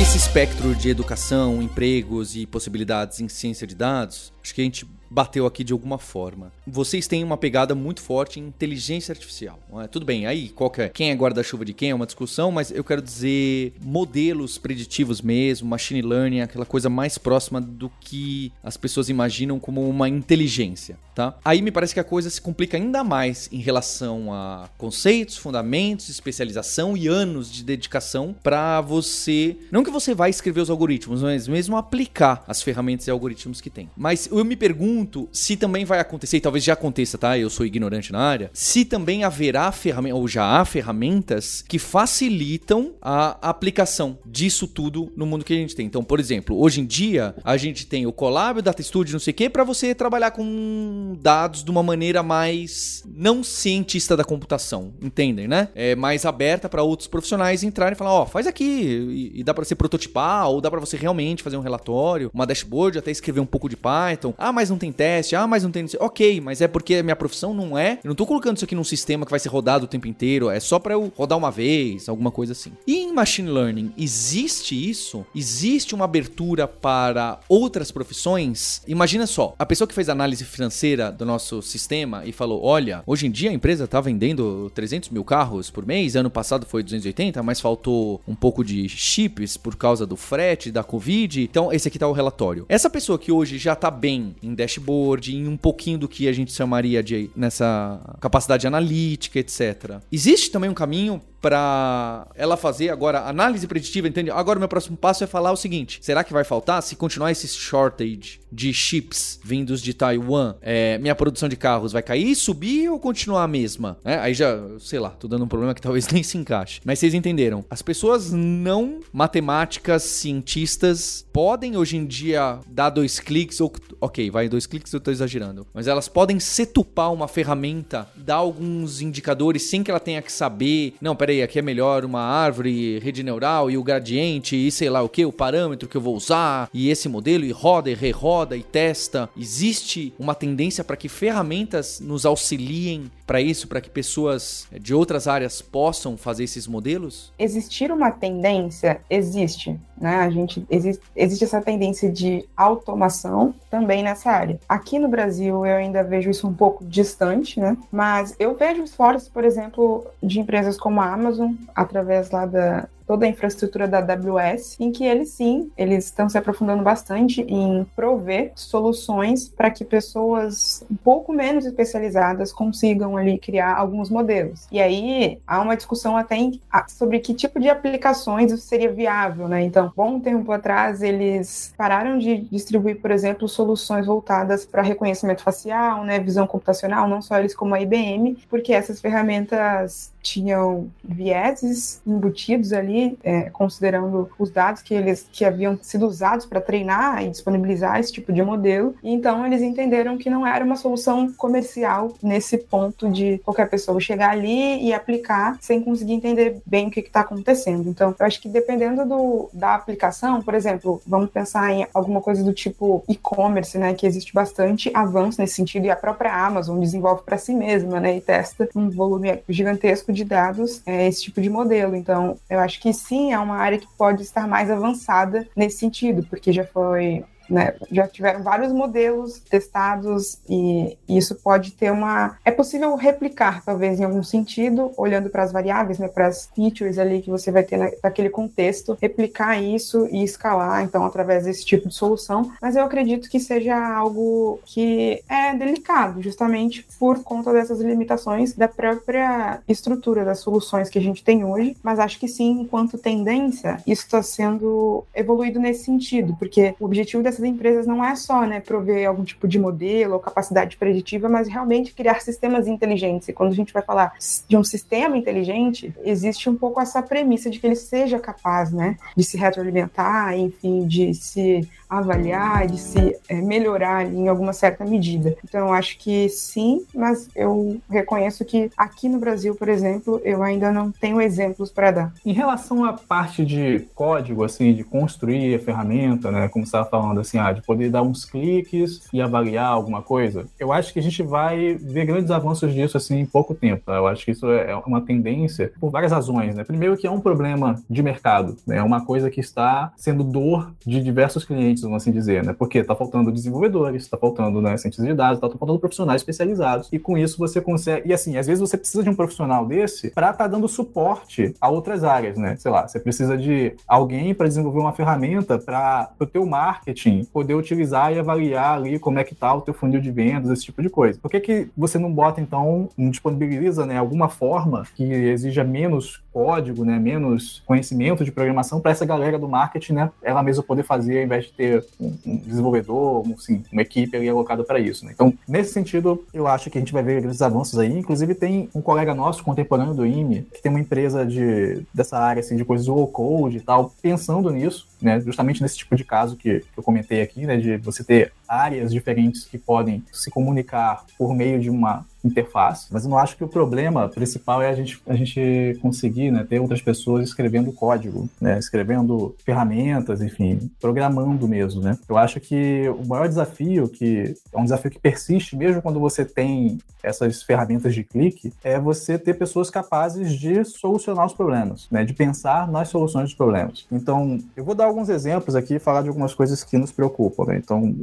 Esse espectro de educação, empregos e possibilidades em ciência de dados, acho que a gente bateu aqui de alguma forma. Vocês têm uma pegada muito forte em inteligência artificial. É? Tudo bem, aí qual é, quem é guarda-chuva de quem é uma discussão, mas eu quero dizer modelos preditivos mesmo, machine learning, aquela coisa mais próxima do que as pessoas imaginam como uma inteligência, tá? Aí me parece que a coisa se complica ainda mais em relação a conceitos, fundamentos, especialização e anos de dedicação para você, não que você vai escrever os algoritmos, mas mesmo aplicar as ferramentas e algoritmos que tem. Mas eu me pergunto pergunto se também vai acontecer, e talvez já aconteça, tá? Eu sou ignorante na área. Se também haverá ferramentas, ou já há ferramentas que facilitam a aplicação disso tudo no mundo que a gente tem. Então, por exemplo, hoje em dia a gente tem o Colab, o Data Studio, não sei o quê, para você trabalhar com dados de uma maneira mais não cientista da computação, entendem, né? É mais aberta para outros profissionais entrarem e falar, ó, oh, faz aqui e, e dá para você prototipar ou dá para você realmente fazer um relatório, uma dashboard, até escrever um pouco de Python. Ah, mas não tem teste, ah, mas não tem. Ok, mas é porque a minha profissão não é. Eu não tô colocando isso aqui num sistema que vai ser rodado o tempo inteiro, é só para eu rodar uma vez, alguma coisa assim. E em machine learning, existe isso? Existe uma abertura para outras profissões? Imagina só, a pessoa que fez análise financeira do nosso sistema e falou: olha, hoje em dia a empresa tá vendendo 300 mil carros por mês, ano passado foi 280, mas faltou um pouco de chips por causa do frete, da Covid. Então, esse aqui tá o relatório. Essa pessoa que hoje já tá bem em dashboard, dashboard, em um pouquinho do que a gente chamaria de nessa capacidade analítica, etc. Existe também um caminho para ela fazer agora análise preditiva, entende? Agora meu próximo passo é falar o seguinte: será que vai faltar se continuar esse shortage de chips vindos de Taiwan? É, minha produção de carros vai cair, subir ou continuar a mesma? É, aí já, sei lá, tô dando um problema que talvez nem se encaixe. Mas vocês entenderam? As pessoas não matemáticas, cientistas podem hoje em dia dar dois cliques ou ok, vai dois cliques eu tô exagerando, mas elas podem setupar uma ferramenta, dar alguns indicadores sem que ela tenha que saber. Não, peraí aqui é melhor uma árvore, rede neural e o gradiente e sei lá o que, o parâmetro que eu vou usar e esse modelo e roda e reroda e testa. Existe uma tendência para que ferramentas nos auxiliem para isso, para que pessoas de outras áreas possam fazer esses modelos? Existir uma tendência existe, né? A gente existe, existe essa tendência de automação também nessa área. Aqui no Brasil eu ainda vejo isso um pouco distante, né? Mas eu vejo esforços, por exemplo, de empresas como a Amazon, através lá da, toda a infraestrutura da AWS, em que eles sim, eles estão se aprofundando bastante em prover soluções para que pessoas um pouco menos especializadas consigam ali criar alguns modelos. E aí há uma discussão até em, sobre que tipo de aplicações isso seria viável, né? Então, bom tempo atrás eles pararam de distribuir, por exemplo, soluções voltadas para reconhecimento facial, né, visão computacional, não só eles como a IBM, porque essas ferramentas tinham vieses embutidos ali é, considerando os dados que eles que haviam sido usados para treinar e disponibilizar esse tipo de modelo. E então eles entenderam que não era uma solução comercial nesse ponto de qualquer pessoa chegar ali e aplicar sem conseguir entender bem o que está acontecendo. Então, eu acho que dependendo do, da aplicação, por exemplo, vamos pensar em alguma coisa do tipo e-commerce, né, que existe bastante avanço nesse sentido e a própria Amazon desenvolve para si mesma, né, e testa um volume gigantesco de dados, é, esse tipo de modelo. Então, eu acho que sim, é uma área que pode estar mais avançada nesse sentido, porque já foi né? Já tiveram vários modelos testados e isso pode ter uma. É possível replicar, talvez, em algum sentido, olhando para as variáveis, né? Para as features ali que você vai ter naquele contexto, replicar isso e escalar, então, através desse tipo de solução. Mas eu acredito que seja algo que é delicado, justamente por conta dessas limitações da própria estrutura das soluções que a gente tem hoje. Mas acho que sim, enquanto tendência, isso está sendo evoluído nesse sentido, porque o objetivo dessas empresas não é só né, prover algum tipo de modelo ou capacidade preditiva, mas realmente criar sistemas inteligentes. E quando a gente vai falar de um sistema inteligente, existe um pouco essa premissa de que ele seja capaz né, de se retroalimentar, enfim, de se avaliar, de se é, melhorar em alguma certa medida. Então, acho que sim, mas eu reconheço que aqui no Brasil, por exemplo, eu ainda não tenho exemplos para dar. Em relação à parte de código, assim, de construir a ferramenta, né, como você estava falando, assim, ah, de poder dar uns cliques e avaliar alguma coisa, eu acho que a gente vai ver grandes avanços disso, assim, em pouco tempo. Tá? Eu acho que isso é uma tendência por várias razões, né? Primeiro que é um problema de mercado, né? É uma coisa que está sendo dor de diversos clientes vamos assim dizer, né? Porque está faltando desenvolvedores, está faltando né, cientistas de dados, está faltando profissionais especializados. E com isso você consegue. E assim, às vezes você precisa de um profissional desse para estar tá dando suporte a outras áreas, né? Sei lá, você precisa de alguém para desenvolver uma ferramenta para o teu marketing poder utilizar e avaliar ali como é que tá o teu funil de vendas, esse tipo de coisa. Por que, que você não bota, então, não disponibiliza né, alguma forma que exija menos código, né, menos conhecimento de programação para essa galera do marketing, né, ela mesma poder fazer, ao invés de ter um, um desenvolvedor, um, assim, uma equipe ali alocada para isso. Né? Então, nesse sentido, eu acho que a gente vai ver grandes avanços aí. Inclusive, tem um colega nosso, contemporâneo do IME, que tem uma empresa de, dessa área assim, de coisas low code e tal, pensando nisso, né, justamente nesse tipo de caso que, que eu comentei aqui, né, de você ter áreas diferentes que podem se comunicar por meio de uma interface, mas eu não acho que o problema principal é a gente, a gente conseguir né, ter outras pessoas escrevendo código, né, escrevendo ferramentas, enfim, programando mesmo. Né? Eu acho que o maior desafio, que é um desafio que persiste mesmo quando você tem essas ferramentas de clique, é você ter pessoas capazes de solucionar os problemas, né, de pensar nas soluções dos problemas. Então, eu vou dar alguns exemplos aqui, falar de algumas coisas que nos preocupam. Né? Então,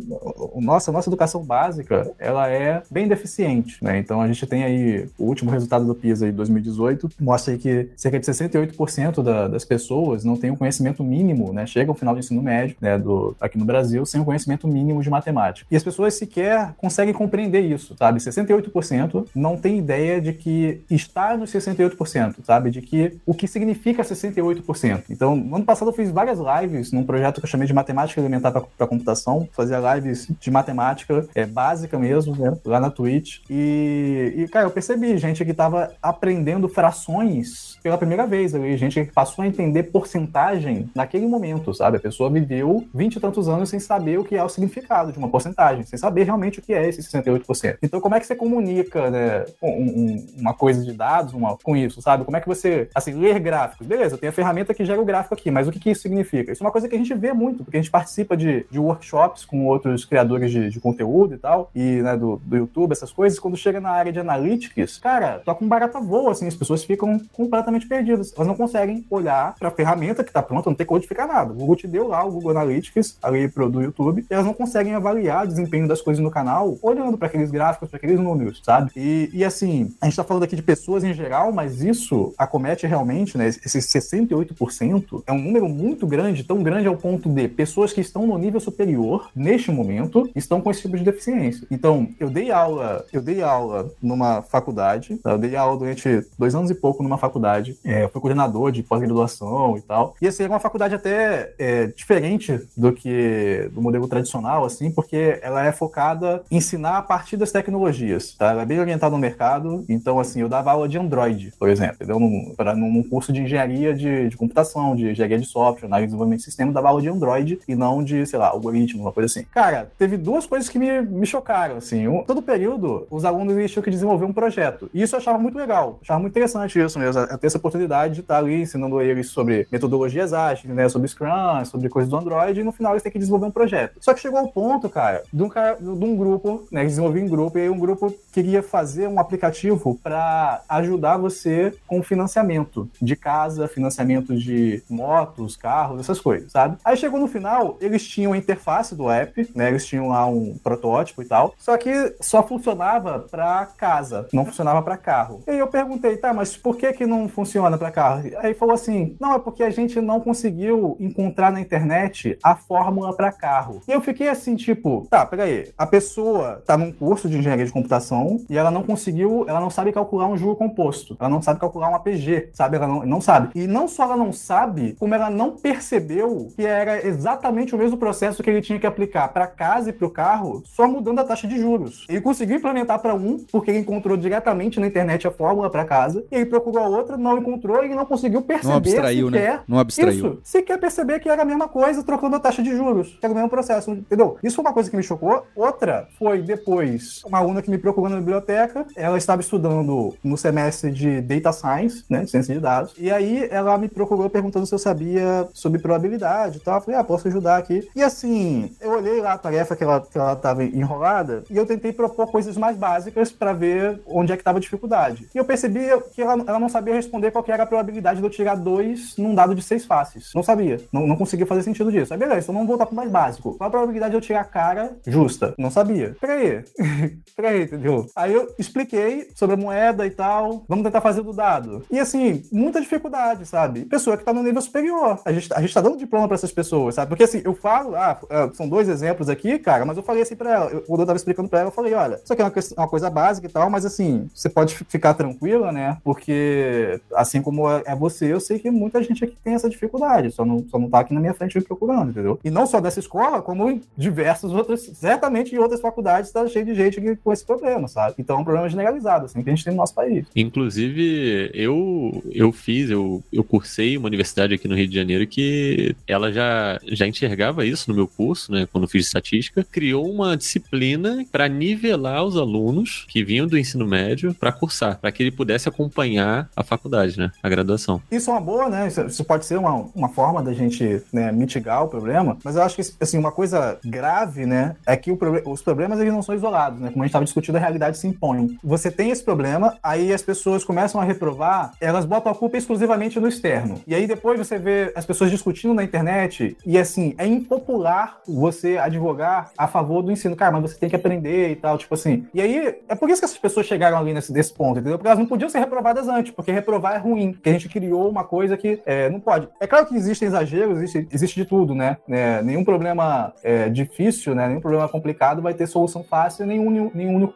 nossa, nossa educação básica, ela é bem deficiente. Né? Então a gente tem aí o último resultado do PISA de 2018, mostra que cerca de 68% da, das pessoas não têm um conhecimento mínimo, né? Chega ao final do ensino médio, né, do, aqui no Brasil, sem um conhecimento mínimo de matemática. E as pessoas sequer conseguem compreender isso, sabe? 68% não tem ideia de que está nos 68%, sabe? De que o que significa 68%. Então, no ano passado eu fiz várias lives num projeto que eu chamei de Matemática Elementar para Computação, fazia lives de matemática é, básica mesmo, né? Lá na Twitch. E e, cara, eu percebi gente que estava aprendendo frações pela primeira vez ali, gente que passou a entender porcentagem naquele momento, sabe? A pessoa viveu vinte e tantos anos sem saber o que é o significado de uma porcentagem, sem saber realmente o que é esse 68%. Então, como é que você comunica, né, um, um, uma coisa de dados uma, com isso, sabe? Como é que você, assim, ler gráficos? Beleza, tem a ferramenta que gera o gráfico aqui, mas o que, que isso significa? Isso é uma coisa que a gente vê muito, porque a gente participa de, de workshops com outros criadores de, de conteúdo e tal, e né, do, do YouTube, essas coisas, quando chega na área de analytics, cara, toca um barata voa, assim, as pessoas ficam completamente perdidas. Elas não conseguem olhar para a ferramenta que está pronta, não tem codificar nada. O Google te deu lá o Google Analytics, ali pro do YouTube, e elas não conseguem avaliar o desempenho das coisas no canal olhando para aqueles gráficos, para aqueles números, sabe? E, e assim, a gente está falando aqui de pessoas em geral, mas isso acomete realmente, né? Esses 68% é um número muito grande, tão grande ao ponto de pessoas que estão no nível superior, neste momento, estão com esse tipo de deficiência. Então, eu dei aula, eu dei aula numa faculdade, tá? eu dei aula durante dois anos e pouco numa faculdade, é, eu fui coordenador de pós-graduação e tal, e assim, era uma faculdade até é, diferente do que do modelo tradicional, assim, porque ela é focada em ensinar a partir das tecnologias, tá? Ela é bem orientada no mercado, então assim, eu dava aula de Android, por exemplo, entendeu? Num, pra, num curso de engenharia de, de computação, de engenharia de software, análise de desenvolvimento de sistema, dava aula de Android e não de, sei lá, algoritmo, uma coisa assim. Cara, teve duas coisas que me, me chocaram, assim. Um, todo período, os alunos eles tinham que desenvolver um projeto. E isso eu achava muito legal. achava muito interessante isso mesmo. ter essa oportunidade de estar ali ensinando eles sobre metodologias ágeis, né? Sobre Scrum, sobre coisas do Android, e no final eles têm que desenvolver um projeto. Só que chegou ao ponto, cara, de um, cara, de um grupo, né? Eles desenvolviam em grupo, e aí um grupo queria fazer um aplicativo para ajudar você com financiamento de casa, financiamento de motos, carros, essas coisas, sabe? Aí chegou no final, eles tinham a interface do app, né? Eles tinham lá um protótipo e tal, só que só funcionava para casa, não funcionava para carro. E aí eu perguntei, tá, mas por que que não funciona para carro? Aí falou assim, não, é porque a gente não conseguiu encontrar na internet a fórmula para carro. E eu fiquei assim, tipo, tá, peraí, a pessoa tá num curso de engenharia de computação e ela não conseguiu, ela não sabe calcular um juro composto, ela não sabe calcular um APG, sabe? Ela não, não sabe. E não só ela não sabe, como ela não percebeu que era exatamente o mesmo processo que ele tinha que aplicar para casa e para o carro, só mudando a taxa de juros. Ele conseguiu implementar para um, porque ele encontrou diretamente na internet a fórmula para casa, e ele procurou a outra, não encontrou e não conseguiu perceber Não abstraiu, sequer. né? Não abstraiu. Isso, sequer perceber que era a mesma coisa, trocando a taxa de juros, que era o mesmo processo, entendeu? Isso foi uma coisa que me chocou. Outra foi depois, uma aluna que me procurou na biblioteca, ela estava estudando no semestre de Data Science, né, ciência de dados, e aí ela me procurou perguntando se eu sabia sobre probabilidade e tal. Eu falei, ah, posso ajudar aqui. E assim, eu olhei lá a tarefa que ela, que ela tava enrolada e eu tentei propor coisas mais básicas para ver onde é que tava a dificuldade. E eu percebi que ela, ela não sabia responder qual que era a probabilidade de eu tirar dois num dado de seis faces. Não sabia. Não, não conseguia fazer sentido disso. Aí beleza, então vamos voltar pro mais básico. Qual a probabilidade de eu tirar a cara justa? Não sabia. Peraí. Peraí, entendeu? Aí eu expliquei sobre a moeda e tal. Vamos tentar fazer do dado. E assim, muita dificuldade, sabe? Pessoa que tá no nível superior. A gente, a gente tá dando diploma para essas pessoas, sabe? Porque assim, eu falo, ah, são dois exemplos aqui, cara, mas eu falei assim pra ela, eu, quando eu tava explicando pra ela, eu falei, olha, isso aqui é uma, uma, coisa básica e tal, mas assim, você pode ficar tranquila, né? Porque assim como é, é você, eu sei que muita gente aqui tem essa dificuldade, só não, só não tá aqui na minha frente me procurando, entendeu? E não só dessa escola, como em diversas outras, certamente em outras faculdades tá cheio de gente com esse problema, sabe? Então é um problema generalizado, assim, que a gente tem no nosso país. Inclusive, eu, eu fiz, eu, eu cursei uma universidade aqui no Rio de Janeiro que ela já, já enxergava isso no meu curso, né, quando fiz estatística, criou uma disciplina para nivelar os alunos que vinham do ensino médio para cursar, para que ele pudesse acompanhar a faculdade, né, a graduação. Isso é uma boa, né? Isso, isso pode ser uma, uma forma da gente né, mitigar o problema, mas eu acho que assim uma coisa grave, né, é que os problemas eles não são isolados, né? Como a gente estava discutindo, a realidade se impõe. Você tem esse problema, aí as pessoas começam a reprovar, elas botam a culpa exclusivamente no externo. E aí depois você vê as pessoas discutindo na internet e assim, é impopular você advogar a favor do ensino. Cara, mas você tem que aprender e tal, tipo assim. E aí, é por isso que essas pessoas chegaram ali nesse, ponto, entendeu? Porque elas não podiam ser reprovadas antes, porque reprovar é ruim, porque a gente criou uma coisa que é, não pode. É claro que existem exageros, existe, existe de tudo, né? É, nenhum problema é, difícil, né? Nenhum problema complicado vai ter solução fácil, nenhum, nenhum único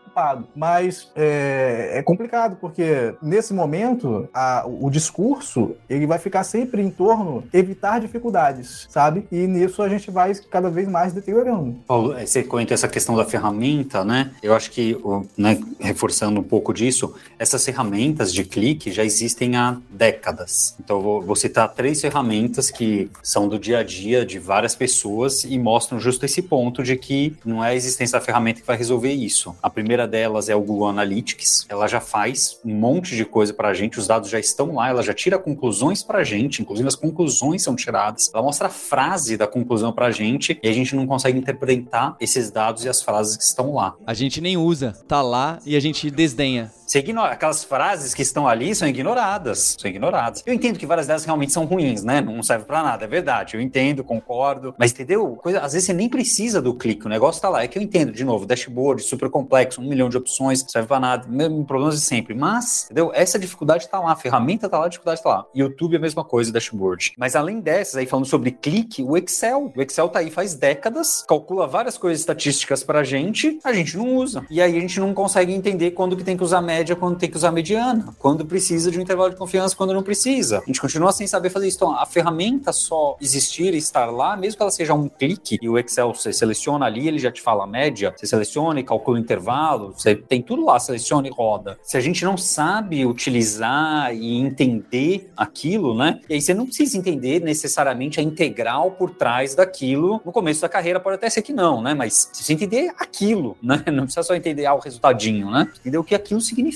Mas é, é complicado, porque nesse momento, a, o discurso, ele vai ficar sempre em torno evitar dificuldades, sabe? E nisso a gente vai cada vez mais deteriorando. Paulo, você comentou essa questão da ferramenta, né? Eu acho que, né, reforçando um pouco disso, essas ferramentas de clique já existem há décadas. Então, vou, vou citar três ferramentas que são do dia a dia de várias pessoas e mostram justo esse ponto de que não é a existência da ferramenta que vai resolver isso. A primeira delas é o Google Analytics. Ela já faz um monte de coisa para a gente, os dados já estão lá, ela já tira conclusões para a gente, inclusive as conclusões são tiradas. Ela mostra a frase da conclusão para a gente e a gente não consegue interpretar esses dados e as frases que estão lá. A gente nem usa, tá lá e a gente desdenha. Você ignora. Aquelas frases que estão ali são ignoradas. São ignoradas. Eu entendo que várias delas realmente são ruins, né? Não serve pra nada, é verdade. Eu entendo, concordo. Mas entendeu? Coisa, às vezes você nem precisa do clique, o negócio tá lá. É que eu entendo, de novo, dashboard super complexo, um milhão de opções, serve pra nada. Mesmo problemas de sempre. Mas, entendeu? Essa dificuldade tá lá, a ferramenta tá lá, a dificuldade tá lá. YouTube é a mesma coisa, dashboard. Mas além dessas, aí falando sobre clique, o Excel. O Excel tá aí faz décadas, calcula várias coisas estatísticas pra gente, a gente não usa. E aí a gente não consegue entender quando que tem que usar média, quando tem que usar mediana, quando precisa de um intervalo de confiança, quando não precisa. A gente continua sem saber fazer isso. Então, a ferramenta só existir e estar lá, mesmo que ela seja um clique, e o Excel você seleciona ali, ele já te fala a média, você seleciona e calcula o intervalo, você tem tudo lá, seleciona e roda. Se a gente não sabe utilizar e entender aquilo, né? E aí você não precisa entender necessariamente a integral por trás daquilo. No começo da carreira pode até ser que não, né? Mas você precisa entender aquilo, né? Não precisa só entender ah, o resultadinho, né? Entender o que aquilo significa,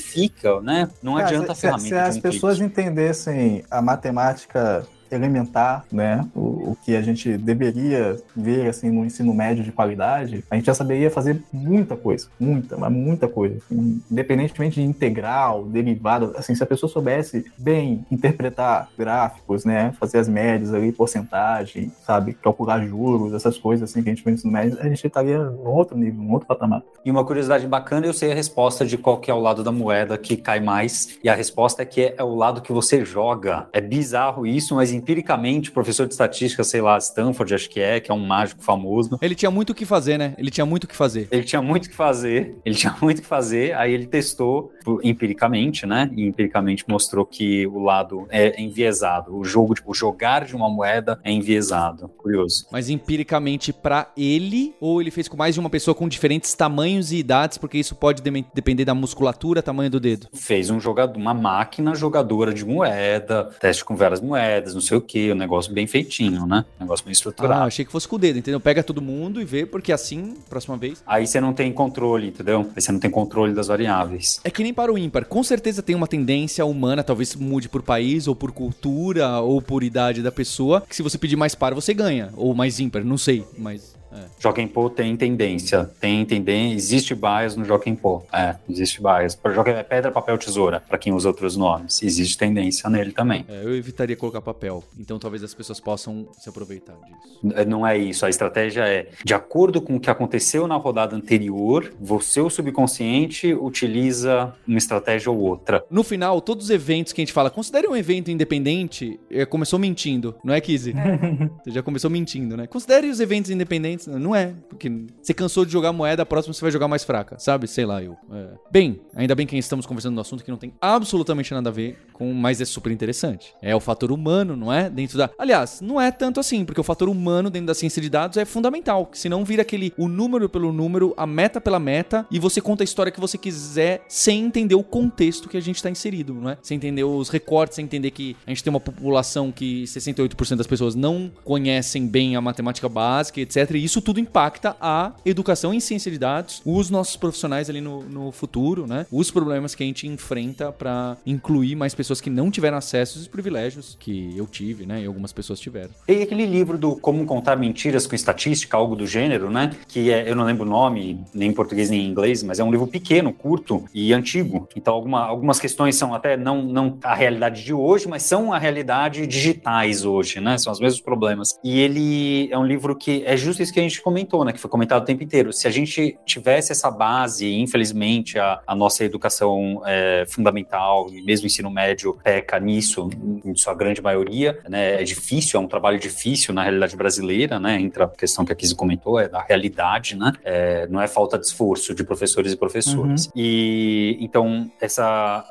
né? Não Cara, adianta se, a ferramenta. Se as pessoas clique. entendessem a matemática elementar, né, o, o que a gente deveria ver assim no ensino médio de qualidade, a gente já saberia fazer muita coisa, muita, mas muita coisa, independentemente de integral, derivada, assim, se a pessoa soubesse bem interpretar gráficos, né, fazer as médias ali, porcentagem, sabe, calcular juros, essas coisas assim que a gente vê no ensino médio, a gente estaria em outro nível, em outro patamar. E uma curiosidade bacana, eu sei a resposta de qual que é o lado da moeda que cai mais, e a resposta é que é, é o lado que você joga. É bizarro isso, mas empiricamente, o professor de estatística, sei lá, Stanford, acho que é, que é um mágico famoso, Ele tinha muito o que fazer, né? Ele tinha muito o que fazer. ele tinha muito o que fazer, ele tinha muito o que fazer, aí ele testou empiricamente, né? E empiricamente mostrou que o lado é enviesado, o jogo, tipo, o jogar de uma moeda é enviesado. Curioso. Mas empiricamente pra ele, ou ele fez com mais de uma pessoa com diferentes tamanhos e idades, porque isso pode depender da musculatura, tamanho do dedo. Fez um jogador, uma máquina jogadora de moeda, teste com várias moedas, não sei o que, um negócio bem feitinho, né? Um negócio bem Ah, estruturado. achei que fosse com o dedo, entendeu? Pega todo mundo e vê, porque assim, próxima vez. Aí você não tem controle, entendeu? Aí você não tem controle das variáveis. É que nem para o ímpar. Com certeza tem uma tendência humana, talvez mude por país, ou por cultura, ou por idade da pessoa, que se você pedir mais par, você ganha. Ou mais ímpar, não sei, mas. É. Joaquim Pô tem tendência, tem tendência, existe bias no Joaquim Pô. É, existe bias. Para Joaquim é pedra, papel, tesoura, para quem usa outros nomes. Existe tendência nele também. É, eu evitaria colocar papel. Então talvez as pessoas possam se aproveitar disso. É, Não é isso. A estratégia é, de acordo com o que aconteceu na rodada anterior, você, o subconsciente, utiliza uma estratégia ou outra. No final, todos os eventos que a gente fala, considere um evento independente, é, começou mentindo, não é, Kizzy? Você já começou mentindo, né? Considere os eventos independentes. Não é, porque você cansou de jogar moeda, a próxima você vai jogar mais fraca, sabe? Sei lá, eu. É. Bem, ainda bem que estamos conversando no assunto que não tem absolutamente nada a ver com, mas é super interessante. É o fator humano, não é? Dentro da. Aliás, não é tanto assim, porque o fator humano dentro da ciência de dados é fundamental, que senão vira aquele o número pelo número, a meta pela meta, e você conta a história que você quiser sem entender o contexto que a gente está inserido, não é? Sem entender os recortes, sem entender que a gente tem uma população que 68% das pessoas não conhecem bem a matemática básica, etc. E isso tudo impacta a educação em ciência de dados, os nossos profissionais ali no, no futuro, né? Os problemas que a gente enfrenta para incluir mais pessoas que não tiveram acesso aos privilégios que eu tive, né? E algumas pessoas tiveram. Tem aquele livro do Como Contar Mentiras com Estatística, algo do gênero, né? Que é, eu não lembro o nome, nem em português nem em inglês, mas é um livro pequeno, curto e antigo. Então, alguma, algumas questões são até não, não a realidade de hoje, mas são a realidade digitais hoje, né? São os mesmos problemas. E ele é um livro que é justo isso que a gente comentou, né? Que foi comentado o tempo inteiro. Se a gente tivesse essa base, infelizmente, a, a nossa educação é, fundamental e mesmo o ensino médio peca nisso, em sua grande maioria, né? É difícil, é um trabalho difícil na realidade brasileira, né? Entra a questão que a Kizzy comentou, é da realidade, né? É, não é falta de esforço de professores e professoras. E então essa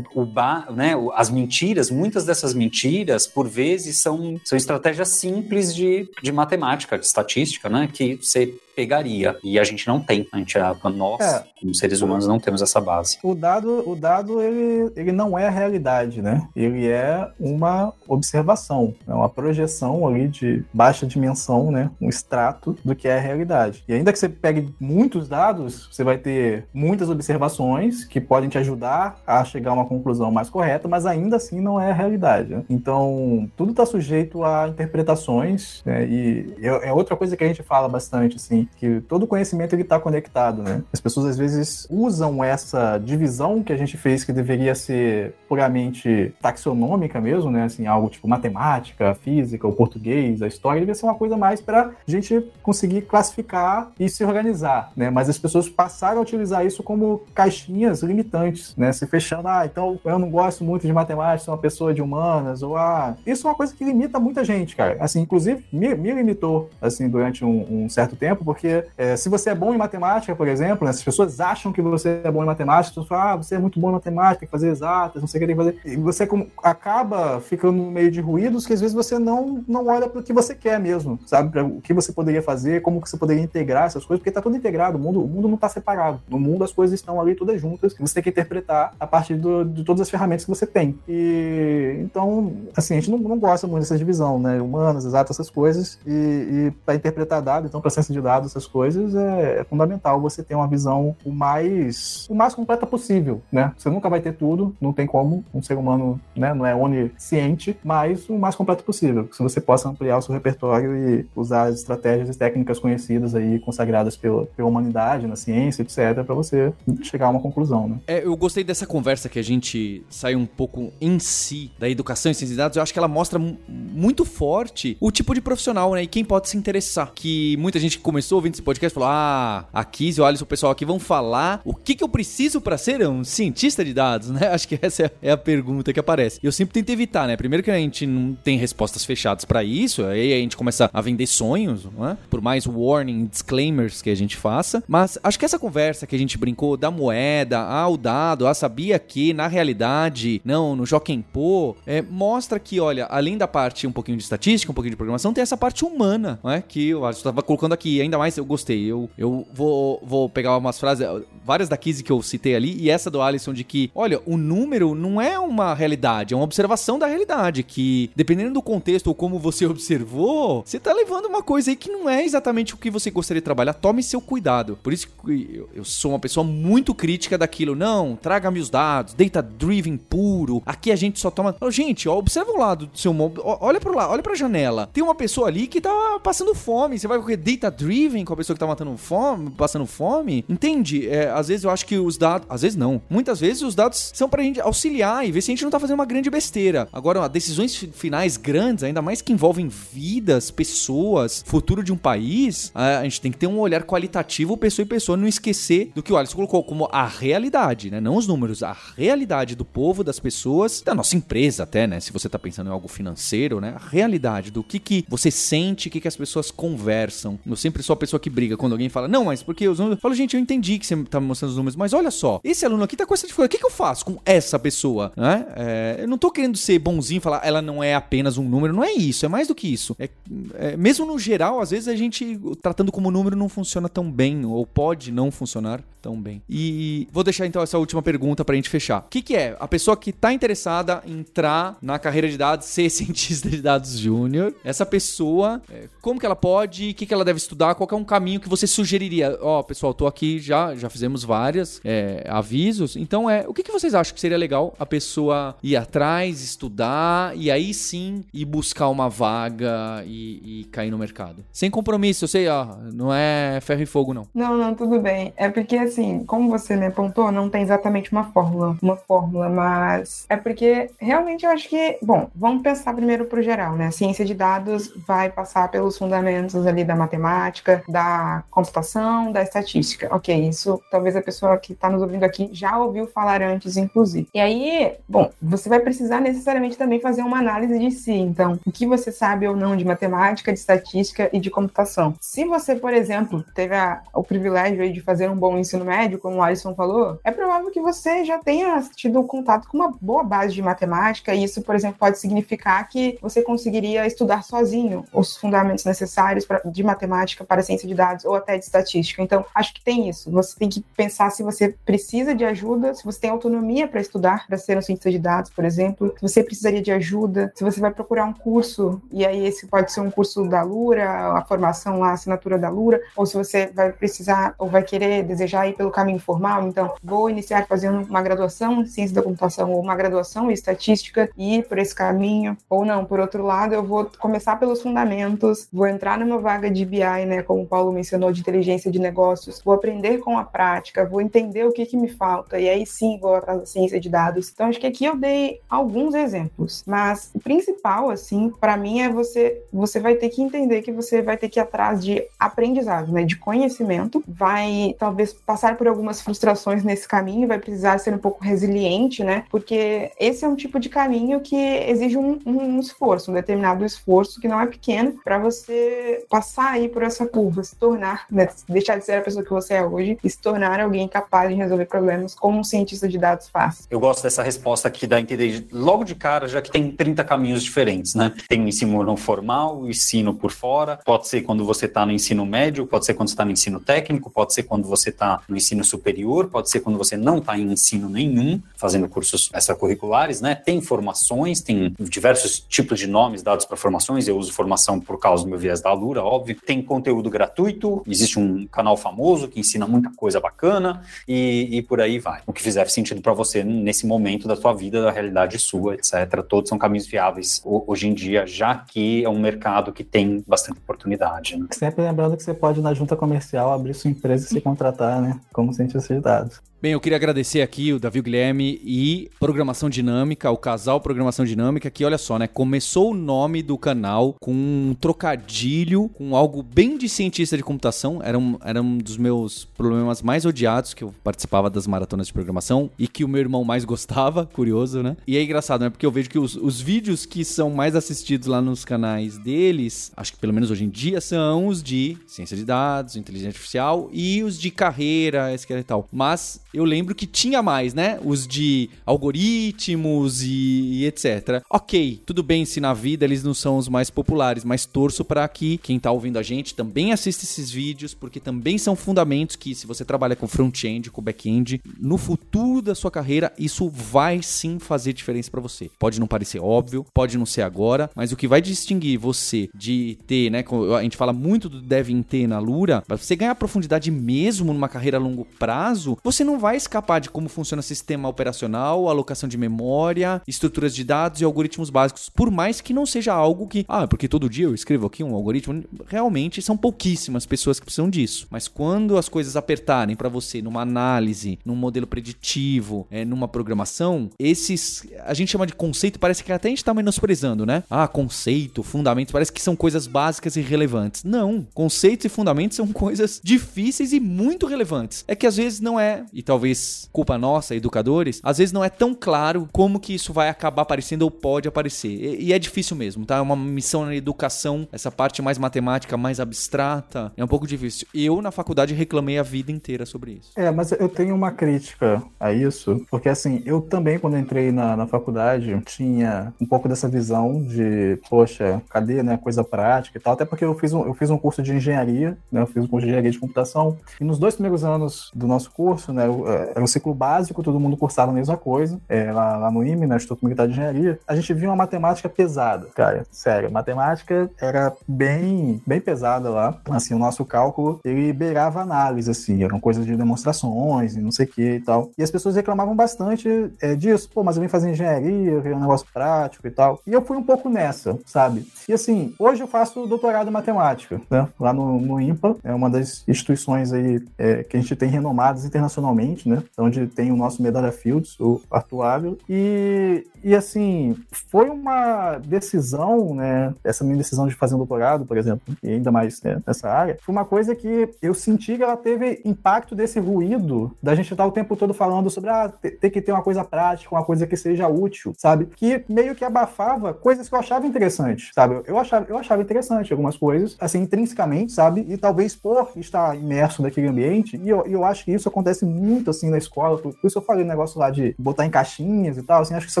o ba, né? As mentiras, muitas dessas mentiras, por vezes são são estratégias simples de, de matemática, de estatística, né? Que você pegaria e a gente não tem. A gente, a- nós, É. como seres humanos, não temos essa base. O dado, o dado ele, ele não é a realidade, né? Ele é uma observação, é uma projeção ali de baixa dimensão, né? Um extrato do que é a realidade. E ainda que você pegue muitos dados, você vai ter muitas observações que podem te ajudar a chegar a uma conclusão mais correta, mas ainda assim não é a realidade. né? Então, tudo está sujeito a interpretações, né? E é é outra coisa que a gente fala bastante, assim, que todo conhecimento ele está conectado, né? As pessoas às vezes usam essa divisão que a gente fez que deveria ser puramente taxonômica mesmo, né? Assim, algo tipo matemática, física, o português, a história, devia ser uma coisa mais para a gente conseguir classificar e se organizar, né? Mas as pessoas passaram a utilizar isso como caixinhas limitantes, né? Se fechando, ah, então eu não gosto muito de matemática, sou uma pessoa de humanas, ou ah, isso é uma coisa que limita muita gente, cara. Assim, inclusive, me, me limitou, assim, durante um, um certo tempo, porque é, se você é bom em matemática, por exemplo, né, as pessoas acham que você é bom em matemática, falam, ah, você é muito bom em matemática, tem que fazer exatas, não sei o que tem que fazer. E você acaba ficando no meio de ruídos que às vezes você não, não olha para o que você quer mesmo, sabe? Para o que você poderia fazer, como que você poderia integrar essas coisas, porque está tudo integrado, o mundo, o mundo não está separado. No mundo as coisas estão ali todas juntas, você tem que interpretar a partir do, de todas as ferramentas que você tem. E então, assim, a gente não, não gosta muito dessa divisão, né? Humanas, exatas, essas coisas. E, e para interpretar então, para de dados, essas coisas, é, é, fundamental você ter uma visão o mais, o mais completa possível, né? Você nunca vai ter tudo, não tem como, um ser humano né, não é onisciente, mas o mais completo possível. Que você possa ampliar o seu repertório e usar as estratégias e técnicas conhecidas aí, consagradas pela, pela humanidade, na ciência, etc., para você chegar a uma conclusão, né? É, eu gostei dessa conversa que a gente saiu um pouco em si da educação em ciência de dados. Eu acho que ela mostra muito forte o tipo de profissional, né? E quem pode se interessar. Que muita gente começou ouvindo esse podcast falou: ah, a Kiz e o Alisson, o pessoal aqui vão falar o que, que eu preciso para ser um cientista de dados, né? Acho que essa é a pergunta que aparece. Eu sempre tento evitar, né? Primeiro que a gente não tem respostas fechadas para isso, aí a gente começa a vender sonhos, né? Por mais warning, disclaimers que a gente faça. Mas acho que essa conversa que a gente brincou da moeda, ah, o dado, ah, sabia que na realidade, não, no Joaquim Pô, é, mostra que, olha, além da parte um pouquinho de estatística, um pouquinho de programação, tem essa parte humana, né? Que o Alisson estava colocando aqui, ainda mais eu gostei. Eu, eu vou, vou pegar umas frases, várias da Kizzy que eu citei ali, e essa do Alisson de que, olha, o número não é uma realidade, é uma observação da realidade, que dependendo do contexto ou como você observou, você tá levando uma coisa aí que não é exatamente o que você gostaria de trabalhar. Tome seu cuidado. Por isso que eu, sou uma pessoa muito crítica daquilo. Não, traga-me os dados, data driven puro. Aqui a gente só toma. Gente, ó, observa o lado do seu olha pro lado, olha pra janela. Tem uma pessoa ali que tá passando fome. Você vai com data driven com a pessoa que tá matando fome, passando fome? Entende? É, às vezes eu acho que os dados. Às vezes não. Muitas vezes os dados são pra gente auxiliar e ver se a gente não tá fazendo uma grande besteira. Agora, decisões finais grandes, ainda mais que envolvem vidas, pessoas, futuro de um país, a gente tem que ter um olhar qualitativo, pessoa e pessoa, não esquecer do que o Alisson colocou como a realidade, né? Não os números, a realidade do povo, das pessoas, da nossa empresa até, né? Se você tá pensando em algo financeiro, né? A realidade do que que você sente, o que que as pessoas conversam. Eu sempre sou a pessoa que briga quando alguém fala, não, mas porque os números... Eu falo, gente, eu entendi que você tá me mostrando os números, mas olha só, esse aluno aqui tá com essa dificuldade, o que que eu faço com essa pessoa, né? É, eu não tô querendo ser bonzinho e falar, ela não é apenas um número, não é isso, é mais do que isso. É, é, mesmo no geral, às vezes a gente, tratando como número, não funciona tão bem, ou pode não funcionar tão bem. E vou deixar então essa última pergunta pra gente fechar. O que, que é? A pessoa que tá interessada em entrar na carreira de dados, ser cientista de dados júnior, essa pessoa, é, como que ela pode, o que, que ela deve estudar, qual é um caminho que você sugeriria? Ó, oh, pessoal, tô aqui já, já fizemos várias é, avisos, então é, o que, que vocês acham que seria legal a pessoa ir atrás, estudar e aí sim ir buscar uma vaga e, e cair no mercado? Sem compromisso, eu sei, ó, não é ferro e fogo não. Não, não, tudo bem. É porque assim, como você me apontou, não tem exatamente uma fórmula, uma fórmula, mas é porque realmente eu acho que, bom, vamos pensar primeiro pro geral, né? A ciência de dados vai passar pelos fundamentos ali da matemática, da computação, da estatística. Ok, isso talvez a pessoa que está nos ouvindo aqui já ouviu falar antes, inclusive. E aí, bom, você vai precisar necessariamente também fazer uma análise de si. Então, o que você sabe ou não de matemática, de estatística e de computação. Se você, por exemplo, teve a, o privilégio de fazer um bom ensino médio, como o Alisson falou, é provável que você já tenha tido contato com uma boa base de matemática, e isso, por exemplo, pode significar que você conseguiria estudar sozinho os fundamentos necessários pra, de matemática para ciência de dados ou até de estatística. Então, acho que tem isso. Você tem que pensar se você precisa de ajuda, se você tem autonomia para estudar, para ser um cientista de dados, por exemplo, se você precisaria de ajuda, se você vai procurar um curso, e aí esse pode ser um curso da Lura, a formação lá, a assinatura da Lura, ou se você vai precisar ou vai querer desejar ir pelo caminho formal, então vou iniciar fazendo uma graduação em ciência da computação ou uma graduação em estatística e ir por esse caminho, ou não, por outro lado, eu vou começar pelos fundamentos, vou entrar numa vaga de BI, né, como o Paulo mencionou, de inteligência de negócios, vou aprender com a prática, vou entender o que, que me falta, e aí sim vou atrás da ciência de dados. Então, acho que aqui eu dei alguns exemplos, mas o principal, assim, para mim é você, você vai ter que entender que você vai ter que ir atrás de aprendizado, né, de conhecimento, vai talvez passar por algumas frustrações nesse caminho, vai precisar ser um pouco resiliente, né, porque esse é um tipo de caminho que exige um, um esforço, um determinado esforço que não é pequeno para você passar aí por essa curva, se tornar, né, deixar de ser a pessoa que você é hoje e se tornar alguém capaz de resolver problemas como um cientista de dados faz. Eu gosto dessa resposta aqui da entender logo de cara, já que tem 30 caminhos diferentes, né? Tem o ensino não formal, o ensino por fora, pode ser quando você está no ensino médio, pode ser quando você está no ensino técnico, pode ser quando você está no ensino superior, pode ser quando você não está em ensino nenhum, fazendo cursos extracurriculares, né? Tem formações, tem diversos tipos de nomes dados para formações, eu uso formação por causa do meu viés da Lura, óbvio. Tem conteúdo gratuito, existe um canal famoso que ensina muita coisa bacana e, e por aí vai. O que fizer sentido para você nesse momento da sua vida, da realidade sua, etc. Todos são caminhos viáveis hoje em dia, já que é um mercado que tem bastante oportunidade. Né? Sempre lembrando que você pode, na junta comercial, abrir sua empresa e se contratar, né? Como cientista de dados. Bem, eu queria agradecer aqui o Davi Guilherme e Programação Dinâmica, o casal Programação Dinâmica, que olha só, né? Começou o nome do canal com um trocadilho, com algo bem de cientista de computação. Era um, era um dos meus problemas mais odiados, que eu participava das maratonas de programação e que o meu irmão mais gostava, curioso, né? E é engraçado, né? Porque eu vejo que os, os vídeos que são mais assistidos lá nos canais deles, acho que pelo menos hoje em dia, são os de ciência de dados, inteligência artificial e os de carreira, esse e tal. Mas eu lembro que tinha mais, né? Os de algoritmos e, e, etc. Ok, tudo bem se na vida eles não são os mais populares, mas torço para que quem tá ouvindo a gente também assista esses vídeos, porque também são fundamentos que se você trabalha com front-end, com back-end, no futuro da sua carreira, isso vai sim fazer diferença para você. Pode não parecer óbvio, pode não ser agora, mas o que vai distinguir você de ter, né? A gente fala muito do devem ter na Lura, para você ganhar profundidade mesmo numa carreira a longo prazo, você não vai escapar de como funciona o sistema operacional, alocação de memória, estruturas de dados e algoritmos básicos, por mais que não seja algo que, ah, porque todo dia eu escrevo aqui um algoritmo, realmente são pouquíssimas pessoas que precisam disso. Mas quando as coisas apertarem para você numa análise, num modelo preditivo, é, numa programação, esses a gente chama de conceito, parece que até a gente tá menosprezando, né? Ah, conceito, fundamentos, parece que são coisas básicas e relevantes. Não, conceitos e fundamentos são coisas difíceis e muito relevantes. É que às vezes não é, e talvez culpa nossa, educadores, às vezes não é tão claro como que isso vai acabar aparecendo ou pode aparecer. E, e é difícil mesmo, tá? É uma missão na educação, essa parte mais matemática, mais abstrata, é um pouco difícil. Eu, na faculdade, reclamei a vida inteira sobre isso. É, mas eu tenho uma crítica a isso, porque assim, eu também, quando entrei na, na faculdade, tinha um pouco dessa visão de, poxa, cadê, né, coisa prática e tal, até porque eu fiz um, eu fiz um curso de engenharia, né, eu fiz um curso de engenharia de computação, e nos dois primeiros anos do nosso curso, né, é, era um ciclo básico, todo mundo cursava a mesma coisa, é, lá, lá, no IME, né, Instituto Militar de Engenharia, a gente via uma matemática pesada, cara, sério, matemática era bem, bem pesada lá, assim, o nosso cálculo, ele beirava análise, assim, eram coisas de demonstrações e não sei o que e tal, e as pessoas reclamavam bastante é, disso, pô, mas eu vim fazer engenharia, eu um negócio prático e tal, e eu fui um pouco nessa, sabe, e assim, hoje eu faço doutorado em matemática, né, lá no, no IMPA, é uma das instituições aí é, que a gente tem renomadas internacionalmente, né? Onde tem o nosso Medalha Fields, o Arthur E, e assim, foi uma decisão, né? Essa minha decisão de fazer um doutorado, por exemplo, e ainda mais né, nessa área, foi uma coisa que eu senti que ela teve impacto desse ruído da gente estar o tempo todo falando sobre ah, ter que ter uma coisa prática, uma coisa que seja útil, sabe? Que meio que abafava coisas que eu achava interessantes, sabe? Eu achava, eu achava interessante algumas coisas, assim, intrinsecamente, sabe? E talvez por estar imerso naquele ambiente, e eu, eu acho que isso acontece muito, assim, na escola, por isso eu falei o negócio lá de botar em caixinhas e tal, assim, acho que isso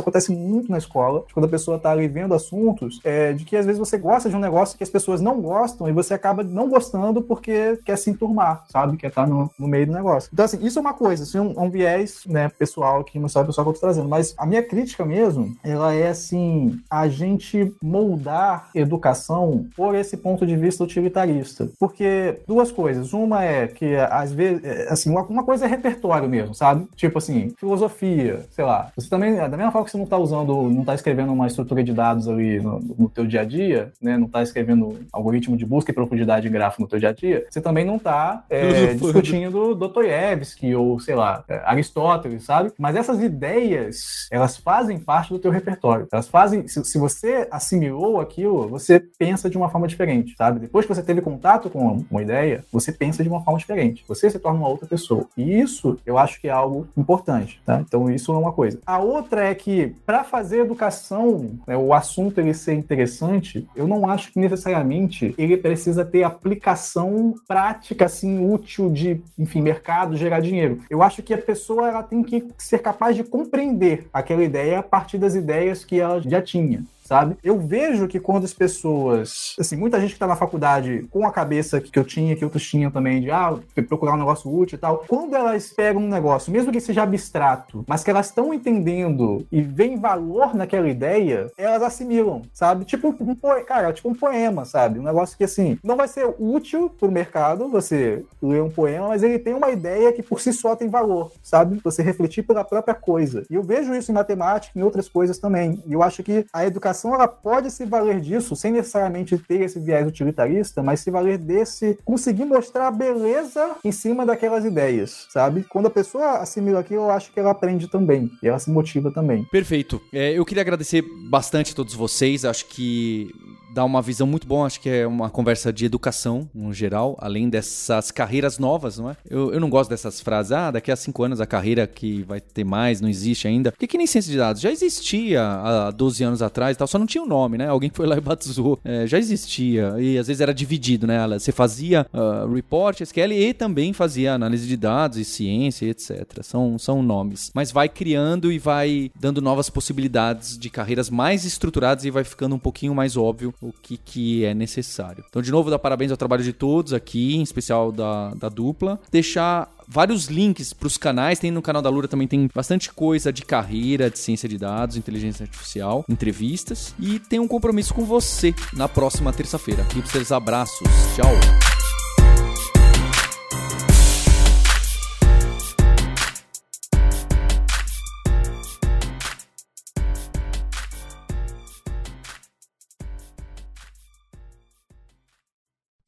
acontece muito na escola, quando a pessoa tá ali vendo assuntos, é, de que às vezes você gosta de um negócio que as pessoas não gostam e você acaba não gostando porque quer se enturmar, sabe? Quer estar tá no, no meio do negócio. Então, assim, isso é uma coisa, assim, um, um viés, né, pessoal, não sabe o pessoal que eu tô trazendo, mas a minha crítica mesmo, ela é, assim, a gente moldar educação por esse ponto de vista utilitarista. Porque duas coisas. Uma é que, às vezes, é, assim, uma, uma coisa é repertório aleatório mesmo, sabe? Tipo assim, filosofia, sei lá. Você também, da mesma forma que você não tá usando, não tá escrevendo uma estrutura de dados ali no, no teu dia a dia, né? Não tá escrevendo algoritmo de busca e profundidade em gráfico no teu dia a dia, você também não tá é, discutindo Dostoiévski ou, sei lá, é, Aristóteles, sabe? Mas essas ideias, elas fazem parte do teu repertório. Elas fazem, se, se você assimilou aquilo, você pensa de uma forma diferente, sabe? Depois que você teve contato com uma ideia, você pensa de uma forma diferente. Você se torna uma outra pessoa. E isso, eu acho que é algo importante, tá? Então, isso é uma coisa. A outra é que, para fazer educação, né, o assunto ele ser interessante, eu não acho que necessariamente ele precisa ter aplicação prática, assim, útil de, enfim, mercado, gerar dinheiro. Eu acho que a pessoa ela tem que ser capaz de compreender aquela ideia a partir das ideias que ela já tinha sabe? Eu vejo que quando as pessoas, assim, muita gente que tá na faculdade com a cabeça que eu tinha, que outros tinham também, de ah, procurar um negócio útil e tal, quando elas pegam um negócio, mesmo que seja abstrato, mas que elas estão entendendo e veem valor naquela ideia, elas assimilam, sabe? Tipo um poema, cara, tipo um poema, sabe? Um negócio que, assim, não vai ser útil pro mercado você ler um poema, mas ele tem uma ideia que por si só tem valor, sabe? Você refletir pela própria coisa. E eu vejo isso em matemática e em outras coisas também. E eu acho que a educação educação ela pode se valer disso, sem necessariamente ter esse viés utilitarista, mas se valer desse, conseguir mostrar a beleza em cima daquelas ideias, sabe? Quando a pessoa assimila aquilo, eu acho que ela aprende também, e ela se motiva também. Perfeito. É, eu queria agradecer bastante a todos vocês, acho que dá uma visão muito boa, acho que é uma conversa de educação, no geral, além dessas carreiras novas, não é? Eu, eu não gosto dessas frases, ah, daqui a cinco anos a carreira que vai ter mais não existe ainda. Porque que nem ciência de dados, já existia há 12 anos atrás e tal, só não tinha o um nome, né? Alguém foi lá e batizou. É, já existia, e às vezes era dividido, né? Você fazia uh, report, SQL e também fazia análise de dados e ciência, etc. São, são nomes. Mas vai criando e vai dando novas possibilidades de carreiras mais estruturadas e vai ficando um pouquinho mais óbvio o que, que é necessário. Então, de novo, dar parabéns ao trabalho de todos aqui, em especial da, da dupla. Deixar vários links para os canais. Tem no canal da Lura também tem bastante coisa de carreira, de ciência de dados, inteligência artificial, entrevistas. E tem um compromisso com você na próxima terça-feira. Hipsters, abraços. Tchau.